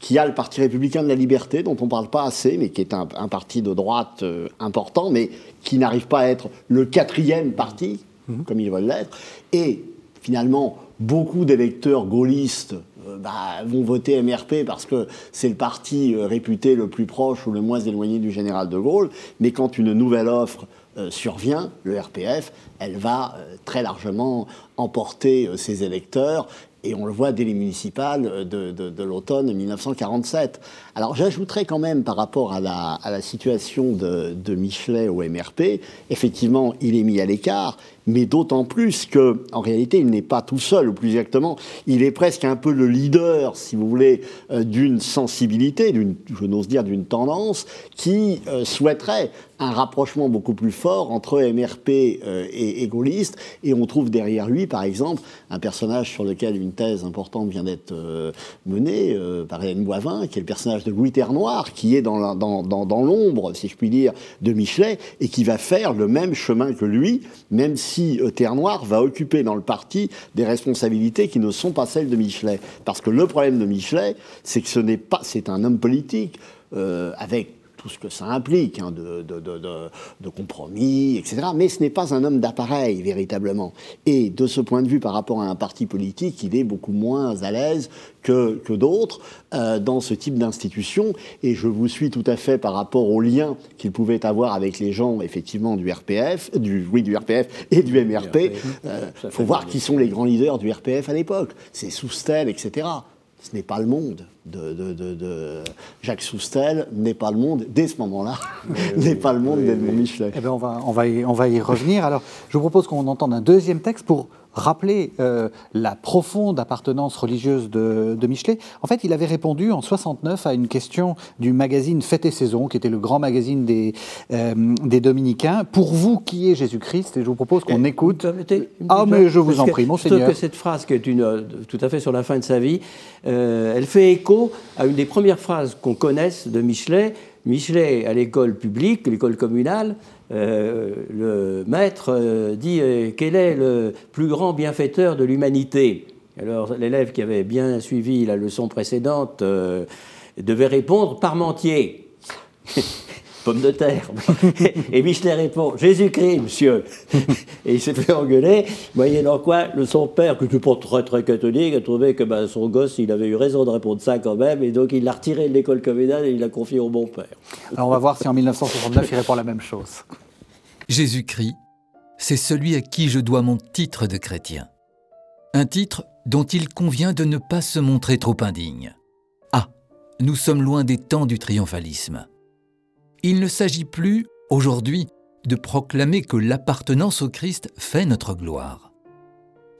qu'il y a le Parti républicain de la liberté, dont on ne parle pas assez, mais qui est un, un parti de droite euh, important, mais qui n'arrive pas à être le quatrième parti, comme ils veulent l'être. Et finalement, beaucoup d'électeurs gaullistes euh, bah, vont voter MRP parce que c'est le parti euh, réputé le plus proche ou le moins éloigné du général de Gaulle. Mais quand une nouvelle offre survient, le RPF, elle va très largement emporter ses électeurs. Et on le voit dès les municipales euh, de, l'automne 1947. Alors j'ajouterais quand même par rapport à la, situation de Michelet au MRP, effectivement, il est mis à l'écart, mais d'autant plus que, en réalité, il n'est pas tout seul, ou plus exactement, il est presque un peu le leader, si vous voulez, euh, d'une sensibilité, d'une, je n'ose dire, d'une tendance qui euh, souhaiterait un rapprochement beaucoup plus fort entre MRP euh, et, et. Et on trouve derrière lui, par exemple, un personnage sur lequel une thèse importante vient d'être menée par Hélène Boivin, qui est le personnage de Louis Terre-Noir, qui est dans- dans l'ombre, si je puis dire, de Michelet, et qui va faire le même chemin que lui, même si euh, Terre-Noir va occuper dans le parti des responsabilités qui ne sont pas celles de Michelet. Parce que le problème de Michelet, c'est que ce n'est pas, c'est un homme politique euh, avec tout ce que ça implique, hein, de, de- de- de- de compromis, etc. Mais ce n'est pas un homme d'appareil, véritablement. Et de ce point de vue, par rapport à un parti politique, il est beaucoup moins à l'aise que, que d'autres euh, dans ce type d'institution. Et je vous suis tout à fait par rapport au lien qu'il pouvait avoir avec les gens, effectivement, du RPF, du, oui, du RPF et du MRP. Il fait faut voir qui sont les grands leaders du RPF à l'époque. C'est Soustel, etc. Ce n'est pas le monde. de, de- de- de Jacques Soustel n'est pas le monde, dès ce moment-là, [laughs] n'est pas le monde d'Edmond Michelet. Eh bien, on va, on, va y, on va y revenir. Alors, je vous propose qu'on entende un deuxième texte pour rappeler euh, la profonde appartenance religieuse de, de Michelet. En fait, il avait répondu en 69 à une question du magazine Fête et Saison, qui était le grand magazine des, euh, des Dominicains. Pour vous, qui est Jésus-Christ? Et je vous propose qu'on écoute. Ah, mais je vous en prie, Je monseigneur. trouve que cette phrase, qui est une, euh, tout à fait sur la fin de sa vie, euh, elle fait écho à une des premières phrases qu'on connaisse de Michelet. Michelet, à l'école publique, l'école communale, euh, le maître euh, dit euh, Quel est le plus grand bienfaiteur de l'humanité? Alors, l'élève qui avait bien suivi la leçon précédente devait répondre Parmentier. [laughs] Pomme de terre. [laughs] Et Michelet répond Jésus-Christ, monsieur. [laughs] Et il s'est fait engueuler, moyennant quoi le, son père, qui n'était pas très très catholique, a trouvé que ben, son gosse, il avait eu raison de répondre ça quand même, et donc il l'a retiré de l'école communale et il l'a confié au bon père. Alors, on va voir si en 1969, il répond la même chose. Jésus-Christ, c'est celui à qui je dois mon titre de chrétien. Un titre dont il convient de ne pas se montrer trop indigne. Ah, nous sommes loin des temps du triomphalisme. Il ne s'agit plus, aujourd'hui, de proclamer que l'appartenance au Christ fait notre gloire,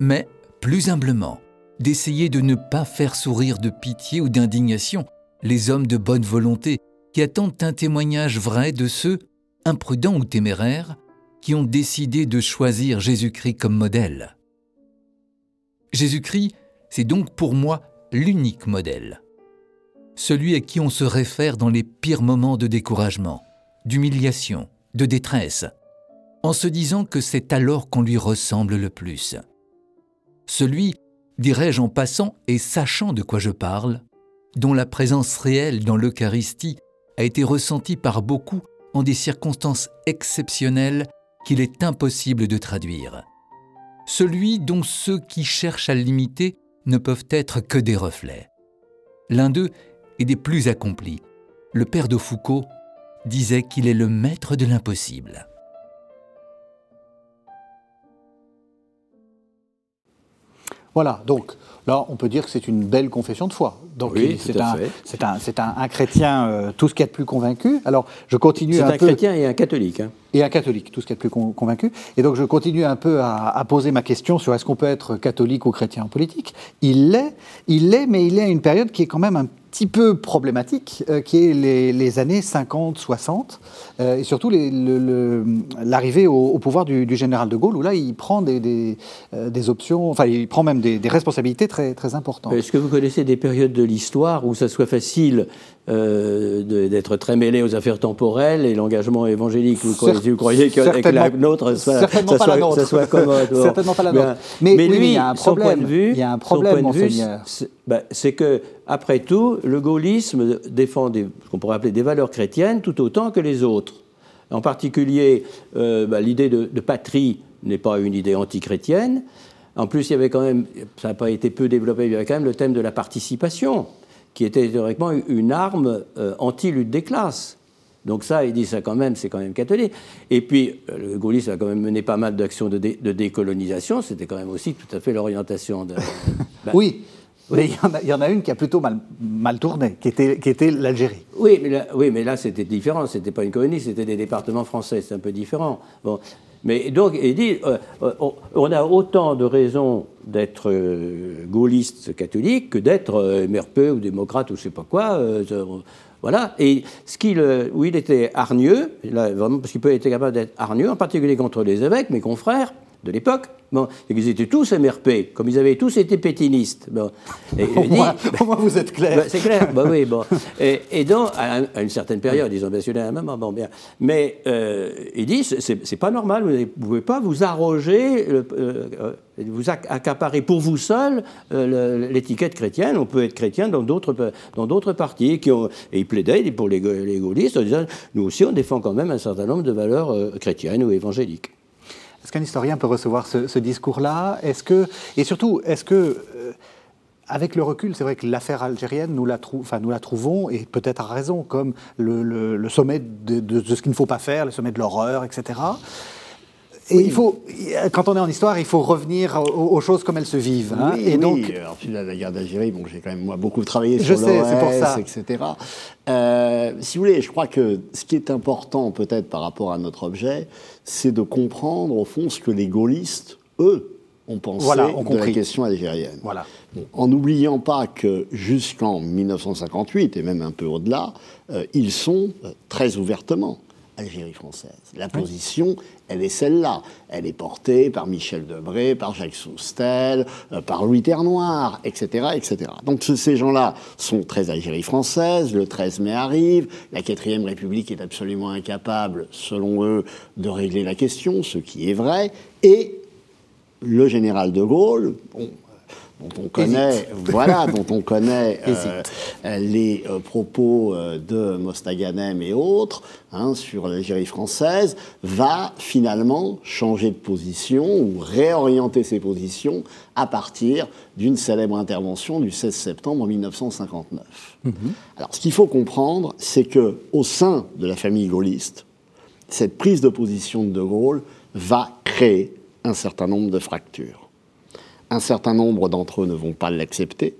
mais, plus humblement, d'essayer de ne pas faire sourire de pitié ou d'indignation les hommes de bonne volonté qui attendent un témoignage vrai de ceux imprudents ou téméraires, qui ont décidé de choisir Jésus-Christ comme modèle. Jésus-Christ, c'est donc pour moi l'unique modèle. Celui à qui on se réfère dans les pires moments de découragement, d'humiliation, de détresse, en se disant que c'est alors qu'on lui ressemble le plus. Celui, dirais-je en passant et sachant de quoi je parle, dont la présence réelle dans l'Eucharistie a été ressentie par beaucoup en des circonstances exceptionnelles qu'il est impossible de traduire. Celui dont ceux qui cherchent à l'imiter ne peuvent être que des reflets. L'un d'eux est des plus accomplis. Le père de Foucault disait qu'il est le maître de l'impossible. Voilà, donc là, on peut dire que c'est une belle confession de foi. Donc, Oui, c'est un, c'est un, c'est un, un chrétien, euh, tout ce qu'il y a de plus convaincu. Alors, je continue C'est un, un peu. chrétien et un catholique. hein. Et un catholique, tout ce qu'il y a de plus con- convaincu. Et donc, je continue un peu à, à poser ma question sur est-ce qu'on peut être catholique ou chrétien en politique. Il l'est, il l'est, mais il est à une période qui est quand même un petit peu problématique, euh, qui est les, années 50, 60, euh, et surtout l'arrivée au, pouvoir du, général de Gaulle, où là, il prend euh, des options, enfin, il prend même des, des responsabilités très, très importantes. Est-ce que vous connaissez des périodes de l'histoire où ça soit facile euh, d'être très mêlé aux affaires temporelles et l'engagement évangélique Vous Cer- vous croyez que, avec la nôtre, ça, certainement ça pas soit, la nôtre. ça soit commode bon. [laughs] Certainement pas la nôtre. Mais- lui, il y a un son point problème. de vue, Il y a un problème, monseigneur. c'est ben, c'est que, après tout, le gaullisme défend des, ce qu'on pourrait appeler des valeurs chrétiennes tout autant que les autres. En particulier, euh, ben, l'idée de, de patrie n'est pas une idée antichrétienne. En plus, il y avait quand même, ça n'a pas été peu développé, il y avait quand même le thème de la participation, qui était théoriquement une arme euh, anti-lutte des classes. Donc ça, il dit ça quand même, c'est quand même catholique. Et puis, euh, le gaullisme a quand même mené pas mal d'actions de, dé- de décolonisation. C'était quand même aussi tout à fait l'orientation de... [laughs] Ben, Oui, il y, en a, il y en a une qui a plutôt mal, mal tourné, qui était, qui était l'Algérie. Oui, mais là, oui, mais là c'était différent. C'était pas une colonie, c'était des départements français. C'est un peu différent. Bon. Mais donc, il dit, euh, euh, on, a autant de raisons d'être euh, gaulliste catholique que d'être euh, MRP ou démocrate ou je sais pas quoi. voilà. Et ce qu'il, où il était hargneux, vraiment, parce qu'il peut être capable d'être hargneux, en particulier contre les évêques, mes confrères de l'époque. Bon, qu'ils étaient tous MRP, comme ils avaient tous été pétinistes. Bon. Et [laughs] Au moins, au moins, vous êtes clair. bah, c'est clair, bah oui, bon. [laughs] Et, et donc, à, un- à une certaine période, ils ont mentionné à un moment, bon, bien. Mais euh, il dit, c'est- pas normal, vous ne pouvez pas vous arroger, euh, euh, vous acc- accaparer pour vous seul euh, l'étiquette chrétienne. On peut être chrétien dans d'autres dans d'autres partis. Qui ont, et il plaidait pour les, ga- les gaullistes en disant, nous aussi, on défend quand même un certain nombre de valeurs chrétiennes ou évangéliques. Est-ce qu'un historien peut recevoir ce, ce discours-là? Est-ce que et surtout, est-ce que euh, avec le recul, c'est vrai que l'affaire algérienne, nous la, trou- enfin, nous la trouvons, et peut-être à raison, comme le, le- le sommet de, de- de ce qu'il ne faut pas faire, le sommet de l'horreur, etc. Et il faut, quand on est en histoire, il faut revenir aux, choses comme elles se vivent. Hein. et donc, alors, la guerre d'Algérie, bon, j'ai quand même moi beaucoup travaillé sur l'OS, etc. Euh, si vous voulez, je crois que ce qui est important peut-être par rapport à notre objet, c'est de comprendre au fond ce que les gaullistes, eux, ont pensé voilà, de la question algérienne. Voilà. en n'oubliant pas que jusqu'en 1958, et même un peu au-delà, euh, ils sont euh, très ouvertement Algérie française. La position, elle est celle-là. Elle est portée par Michel Debré, par Jacques Soustel, euh, par Louis Ternoir, etc., etc. Donc ces gens-là sont très Algérie française. Le 13 mai arrive. La 4ème République est absolument incapable, selon eux, de régler la question, ce qui est vrai. Et le général de Gaulle, dont on connaît, [laughs] voilà, dont on connaît euh, les euh, propos euh, de Mostaganem et autres hein, sur l'Algérie française, va finalement changer de position ou réorienter ses positions à partir d'une célèbre intervention du 16 septembre 1959. Mhm. Alors, ce qu'il faut comprendre, c'est que au sein de la famille gaulliste, cette prise de position de De Gaulle va créer un certain nombre de fractures. Un certain nombre d'entre eux ne vont pas l'accepter.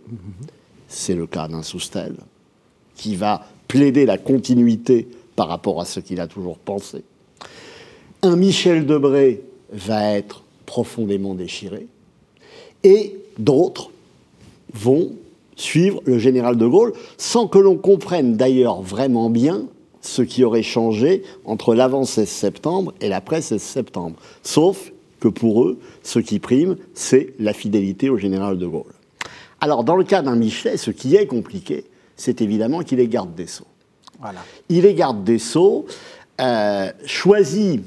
C'est le cas d'un Soustel, qui va plaider la continuité par rapport à ce qu'il a toujours pensé. Un Michel Debré va être profondément déchiré. Et d'autres vont suivre le général de Gaulle, sans que l'on comprenne d'ailleurs vraiment bien ce qui aurait changé entre l'avant 16 septembre et l'après 16 septembre. Sauf que pour eux, ce qui prime, c'est la fidélité au général de Gaulle. Alors, dans le cas d'un Michelet, ce qui est compliqué, c'est évidemment qu'il est garde des Sceaux. Voilà. Il est garde des Sceaux, euh, choisi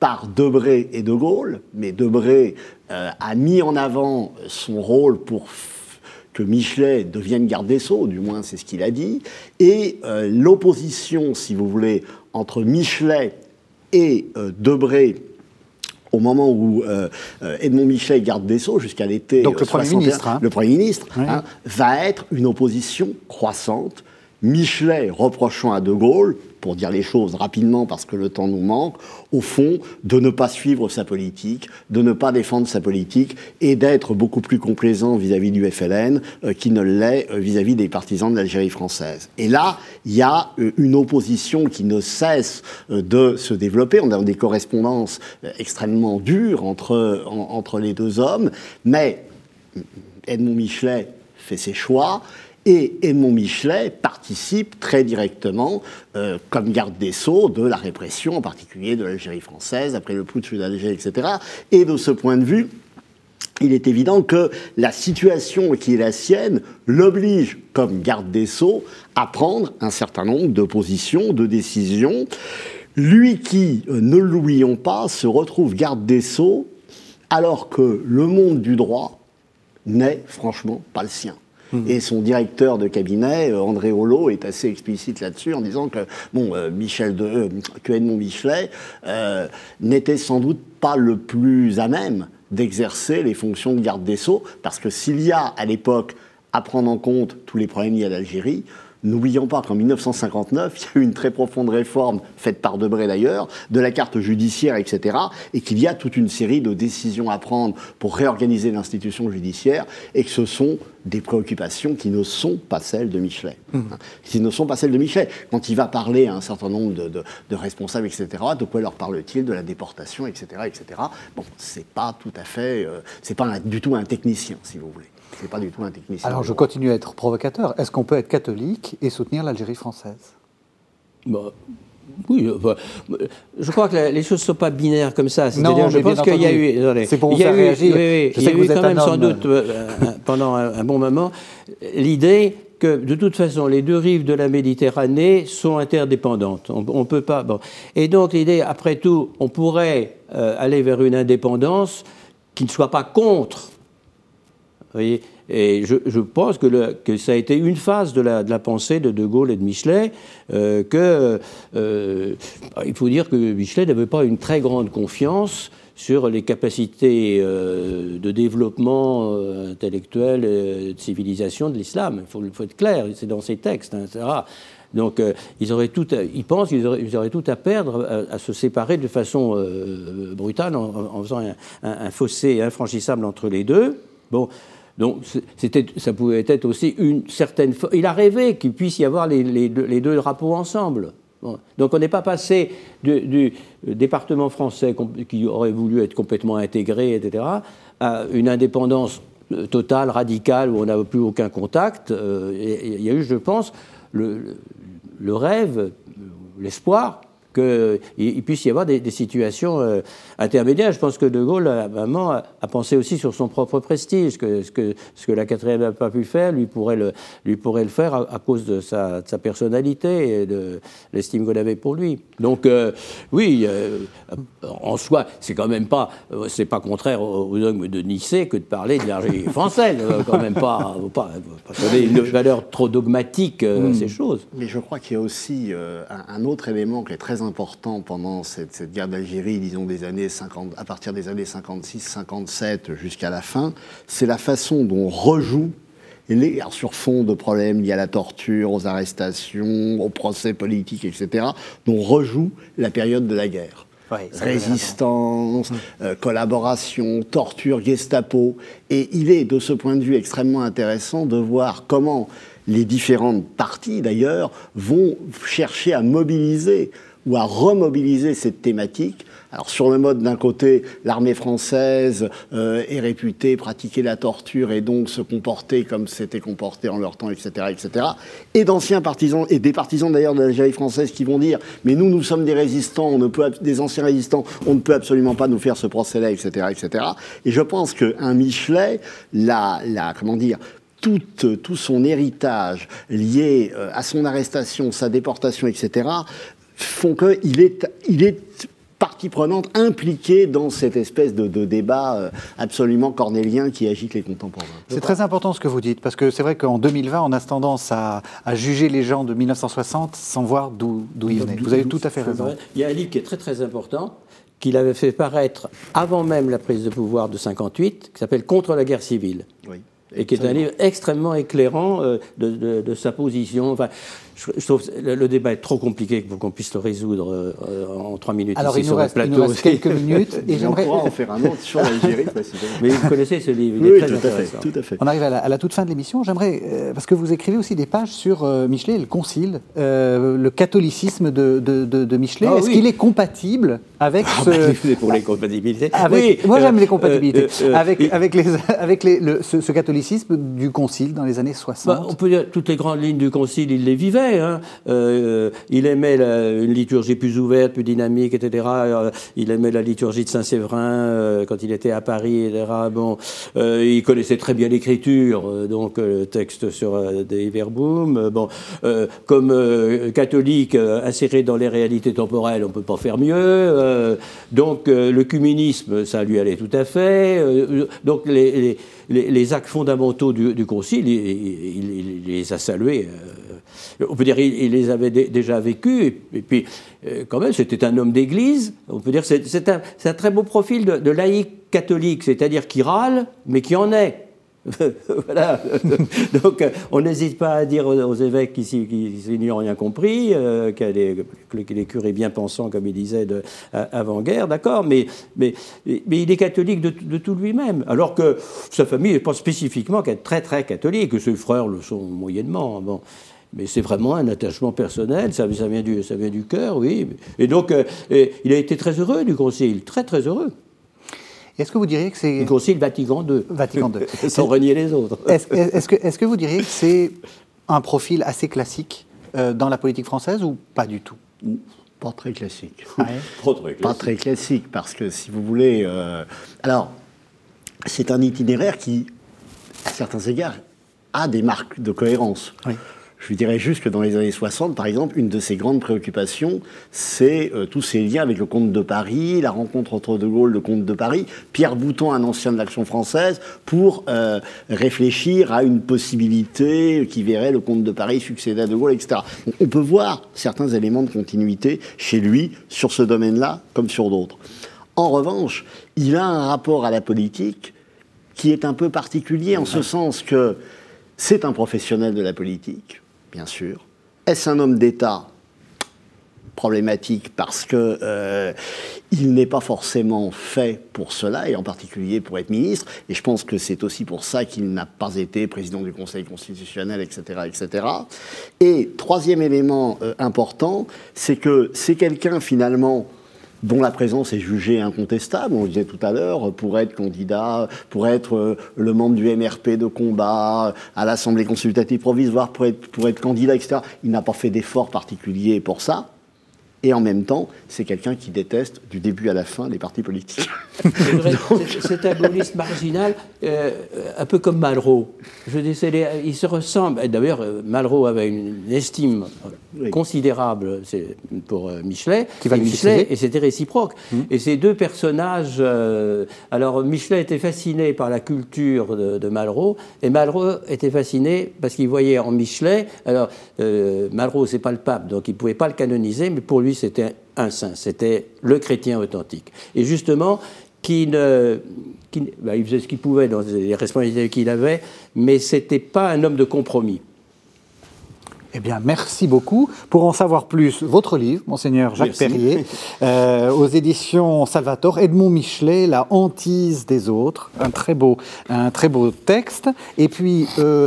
par Debré et De Gaulle, mais Debré euh, a mis en avant son rôle pour que Michelet devienne garde des Sceaux, du moins c'est ce qu'il a dit, et euh, l'opposition, si vous voulez, entre Michelet et Debré au moment où euh, euh, Edmond Michelet garde des Sceaux jusqu'à l'été. Donc le Premier ministre. Hein. Le Premier ministre hein, va être une opposition croissante. Michelet reprochant à De Gaulle pour dire les choses rapidement parce que le temps nous manque, au fond, de ne pas suivre sa politique, de ne pas défendre sa politique et d'être beaucoup plus complaisant vis-à-vis du FLN euh, qu'il ne l'est euh, vis-à-vis des partisans de l'Algérie française. Et là, il y a euh, une opposition qui ne cesse de se développer. On a des correspondances extrêmement dures entre, entre les deux hommes, mais Edmond Michelet fait ses choix et Edmond Michelet participe très directement, euh, comme garde des Sceaux, de la répression, en particulier de l'Algérie française, après le putsch d'Alger, etc. Et de ce point de vue, il est évident que la situation qui est la sienne l'oblige, comme garde des Sceaux, à prendre un certain nombre de positions, de décisions. Lui qui, euh, ne l'oublions pas, se retrouve garde des Sceaux alors que le monde du droit n'est franchement pas le sien. Mmh. Et son directeur de cabinet, euh, André Hollot, est assez explicite là-dessus en disant que, bon, euh, Michel de, euh, que Edmond Michelet n'était sans doute pas le plus à même d'exercer les fonctions de garde des Sceaux, parce que s'il y a à l'époque à prendre en compte tous les problèmes liés à l'Algérie, N'oublions pas qu'en 1959, il y a eu une très profonde réforme, faite par Debré d'ailleurs, de la carte judiciaire, etc., et qu'il y a toute une série de décisions à prendre pour réorganiser l'institution judiciaire, et que ce sont des préoccupations qui ne sont pas celles de Michelet. Mmh. Qui ne sont pas celles de Michelet. Quand il va parler à un certain nombre de, responsables, etc., de quoi leur parle-t-il? De la déportation, etc., etc. Bon, c'est pas tout à fait, euh, c'est pas du tout un technicien, si vous voulez. C'est pas du tout un technicien. Alors je continue à être provocateur. Est-ce qu'on peut être catholique et soutenir l'Algérie française? Bah, oui, je crois que les choses ne sont pas binaires comme ça. Non, je pense qu'il y a eu. C'est pour vous faire réagir. il y a eu quand même sans doute, euh, pendant un, bon moment, l'idée que de toute façon, les deux rives de la Méditerranée sont interdépendantes. On, ne peut pas. Bon. Et donc l'idée, après tout, on pourrait euh, aller vers une indépendance qui ne soit pas contre et je, pense que, ça a été une phase de la, pensée de De Gaulle et de Michelet, euh, euh, il faut dire que Michelet n'avait pas une très grande confiance sur les capacités euh, de développement intellectuel et de civilisation de l'islam. Il faut, être clair, c'est dans ses textes, hein, etc. Donc euh, ils, auraient tout ils pensent qu'ils auraient, tout à perdre à, se séparer de façon euh, brutale en, faisant un, fossé infranchissable entre les deux. Bon, donc ça pouvait être aussi une certaine... Il a rêvé qu'il puisse y avoir les, deux, drapeaux ensemble. Donc on n'est pas passé du, département français qui aurait voulu être complètement intégré, etc., à une indépendance euh, totale, radicale, où on n'avait plus aucun contact. Il y a eu, je pense, le, le rêve, l'espoir qu'il puisse y avoir des, situations euh, intermédiaires. Je pense que De Gaulle a, vraiment a, pensé aussi sur son propre prestige, que ce que, ce que la quatrième n'a pas pu faire, lui pourrait le, lui pourrait le faire à, cause de sa, personnalité et de l'estime qu'on avait pour lui. Donc euh, oui, euh, en soi, c'est quand même pas, c'est pas contraire aux dogmes de Nicée que de parler de l'énergie [laughs] française. quand même pas, pas, pas donner une valeur trop dogmatique à hmm. ces choses. Mais je crois qu'il y a aussi un, un autre élément qui est très important pendant cette, guerre d'Algérie, disons des années 50, à partir des années 56-57 jusqu'à la fin, c'est la façon dont on rejoue les, sur fond de problèmes liés à la torture, aux arrestations, aux procès politiques, etc., dont rejoue la période de la guerre. Résistance, euh, collaboration, torture, Gestapo. Et il est, de ce point de vue, extrêmement intéressant de voir comment les différentes parties, d'ailleurs, vont chercher à mobiliser ou à remobiliser cette thématique. Alors sur le mode d'un côté, l'armée française euh, est réputée pratiquer la torture et donc se comporter comme c'était comporté en leur temps, etc., etc. Et d'anciens partisans et des partisans d'ailleurs de l'Algérie française qui vont dire mais nous nous sommes des résistants, on ne peut des anciens résistants, on ne peut absolument pas nous faire ce procès-là, etc., etc. Et je pense qu'un Michelet, la, la comment dire tout, tout, son héritage lié euh, à son arrestation, sa déportation, etc., font qu'il est, il est partie prenante impliquée dans cette espèce de, débat euh, absolument cornélien qui agite les contemporains. C'est très important ce que vous dites, parce que c'est vrai qu'en 2020, on a tendance à, juger les gens de 1960 sans voir d'où ils venaient. Vous avez tout à fait raison. Il y a un livre qui est très très important, qu'il avait fait paraître avant même la prise de pouvoir de 58, qui s'appelle Contre la guerre civile. Oui et qui est un livre extrêmement éclairant euh, de, de, sa position. Enfin, je, trouve le, le, débat est trop compliqué pour qu'on puisse le résoudre euh, en trois minutes Alors, ici il sur reste, le plateau. Il nous reste quelques [laughs] minutes. et j'aimerais en faire un autre sur [laughs] l'Algérie, Mais vous connaissez ce livre, il est très tout intéressant. À fait, tout à fait. On arrive à la, toute fin de l'émission. J'aimerais, euh, parce que vous écrivez aussi des pages sur Michelet et le Concile, le catholicisme de, de, de Michelet. Ah Est-ce qu'il est compatible avec ah, ce... Bah, pour les compatibilités. oui, moi j'aime les compatibilités. avec, avec, les, [laughs] avec les, le, ce, ce catholicisme du Concile dans les années 60 bah, On peut dire toutes les grandes lignes du Concile, il les vivait. Hein. Euh, il aimait une liturgie plus ouverte, plus dynamique, etc. Euh, il aimait la liturgie de Saint-Séverin euh, quand il était à Paris, etc. Bon, il connaissait très bien l'écriture, donc le texte sur des verbum. Bon, comme catholique inséré dans les réalités temporelles, on ne peut pas faire mieux. donc le communisme, ça lui allait tout à fait. donc les, actes fondamentaux du Concile, il, les a salués. On peut dire qu'il les avait déjà vécus, et, puis euh, quand même c'était un homme d'église, on peut dire c'est un, très beau profil de, laïc catholique, c'est-à-dire qui râle, mais qui en est. [laughs] voilà. [laughs] Donc, on n'hésite pas à dire aux évêques qui, qui, n'y ont rien compris, euh, que, les, curés bien pensants, comme il disait avant-guerre, d'accord, mais, mais, mais, il est catholique de, tout lui-même, alors que sa famille n'est pas spécifiquement très très catholique, ses frères le sont moyennement. Mais c'est vraiment un attachement personnel, ça, ça, vient, du, ça vient du cœur, oui. Et donc, euh, il a été très heureux du concile, très très heureux. Est-ce que vous diriez que c'est... Le Concile Vatican II. Vatican II. [laughs] Sans renier les autres. [laughs] Est-ce que, est que, vous diriez que c'est un profil assez classique euh, dans la politique française ou pas du tout? Pas très classique. [laughs] pas, très classique. pas très classique, parce que si vous voulez... Euh, alors, c'est un itinéraire qui, à certains égards, a des marques de cohérence. Oui. Je dirais juste que dans les années 60, par exemple, une de ses grandes préoccupations, c'est euh, tous ces liens avec le comte de Paris, la rencontre entre De Gaulle, le comte de Paris, Pierre Bouton, un ancien de l'Action française, pour euh, réfléchir à une possibilité qui verrait le comte de Paris succéder à De Gaulle, etc. on peut voir certains éléments de continuité chez lui sur ce domaine-là comme sur d'autres. En revanche, il a un rapport à la politique qui est un peu particulier en ce sens que c'est un professionnel de la politique bien sûr, Est-ce un homme d'État? Problématique parce que euh, il n'est pas forcément fait pour cela et en particulier pour être ministre et je pense que c'est aussi pour ça qu'il n'a pas été président du Conseil constitutionnel etc etc et troisième élément euh, important c'est que c'est quelqu'un finalement dont la présence est jugée incontestable, on le disait tout à l'heure, pour être candidat, pour être euh, le membre du MRP de combat, à l'Assemblée consultative provisoire, pour être, pour être candidat, etc. Il n'a pas fait d'effort particulier pour ça. Et en même temps, c'est quelqu'un qui déteste du début à la fin les partis politiques. C'est [laughs] un gaulliste marginal, euh, un peu comme Malraux. Je il se ressemble. D'ailleurs, euh, Malraux avait une estime considérable pour euh, Michelet. Qui va et Michelet, et c'était réciproque. Mmh. Et ces deux personnages. alors, Michelet était fasciné par la culture de, Malraux, et Malraux était fasciné parce qu'il voyait en Michelet. Alors, Malraux, c'est pas le pape, donc il pouvait pas le canoniser, mais pour lui, c'était un saint, c'était le chrétien authentique. Et justement, qui ne, bah, il faisait ce qu'il pouvait dans les responsabilités qu'il avait, mais c'était pas un homme de compromis. Eh bien, merci beaucoup. Pour en savoir plus, votre livre, Monseigneur Jacques Perrier, [laughs] euh, aux éditions Salvatore, Edmond Michelet, La hantise des autres, un très beau, un très beau texte. Et puis, euh,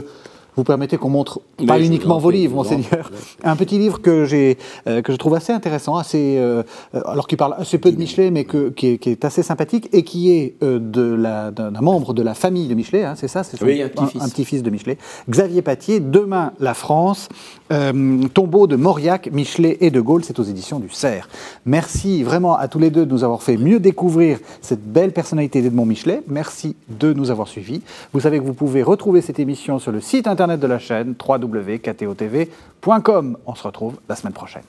vous permettez qu'on montre pas uniquement vos livres, monseigneur. Un petit livre que j'ai, euh, que je trouve assez intéressant, assez, euh, alors qui parle assez peu de Michelet, mais que, qui, est, assez sympathique et qui est euh, d'un membre de la famille de Michelet, hein, c'est ça, c'est oui, un petit-fils un, petit de Michelet, Xavier Patier. Demain, la France, tombeau de Mauriac, Michelet et de Gaulle, c'est aux éditions du Cerf. Merci vraiment à tous les deux de nous avoir fait mieux découvrir cette belle personnalité d'Edmond Michelet. Merci de nous avoir suivis. Vous savez que vous pouvez retrouver cette émission sur le site internet de la chaîne www.ktotv.com. On se retrouve la semaine prochaine.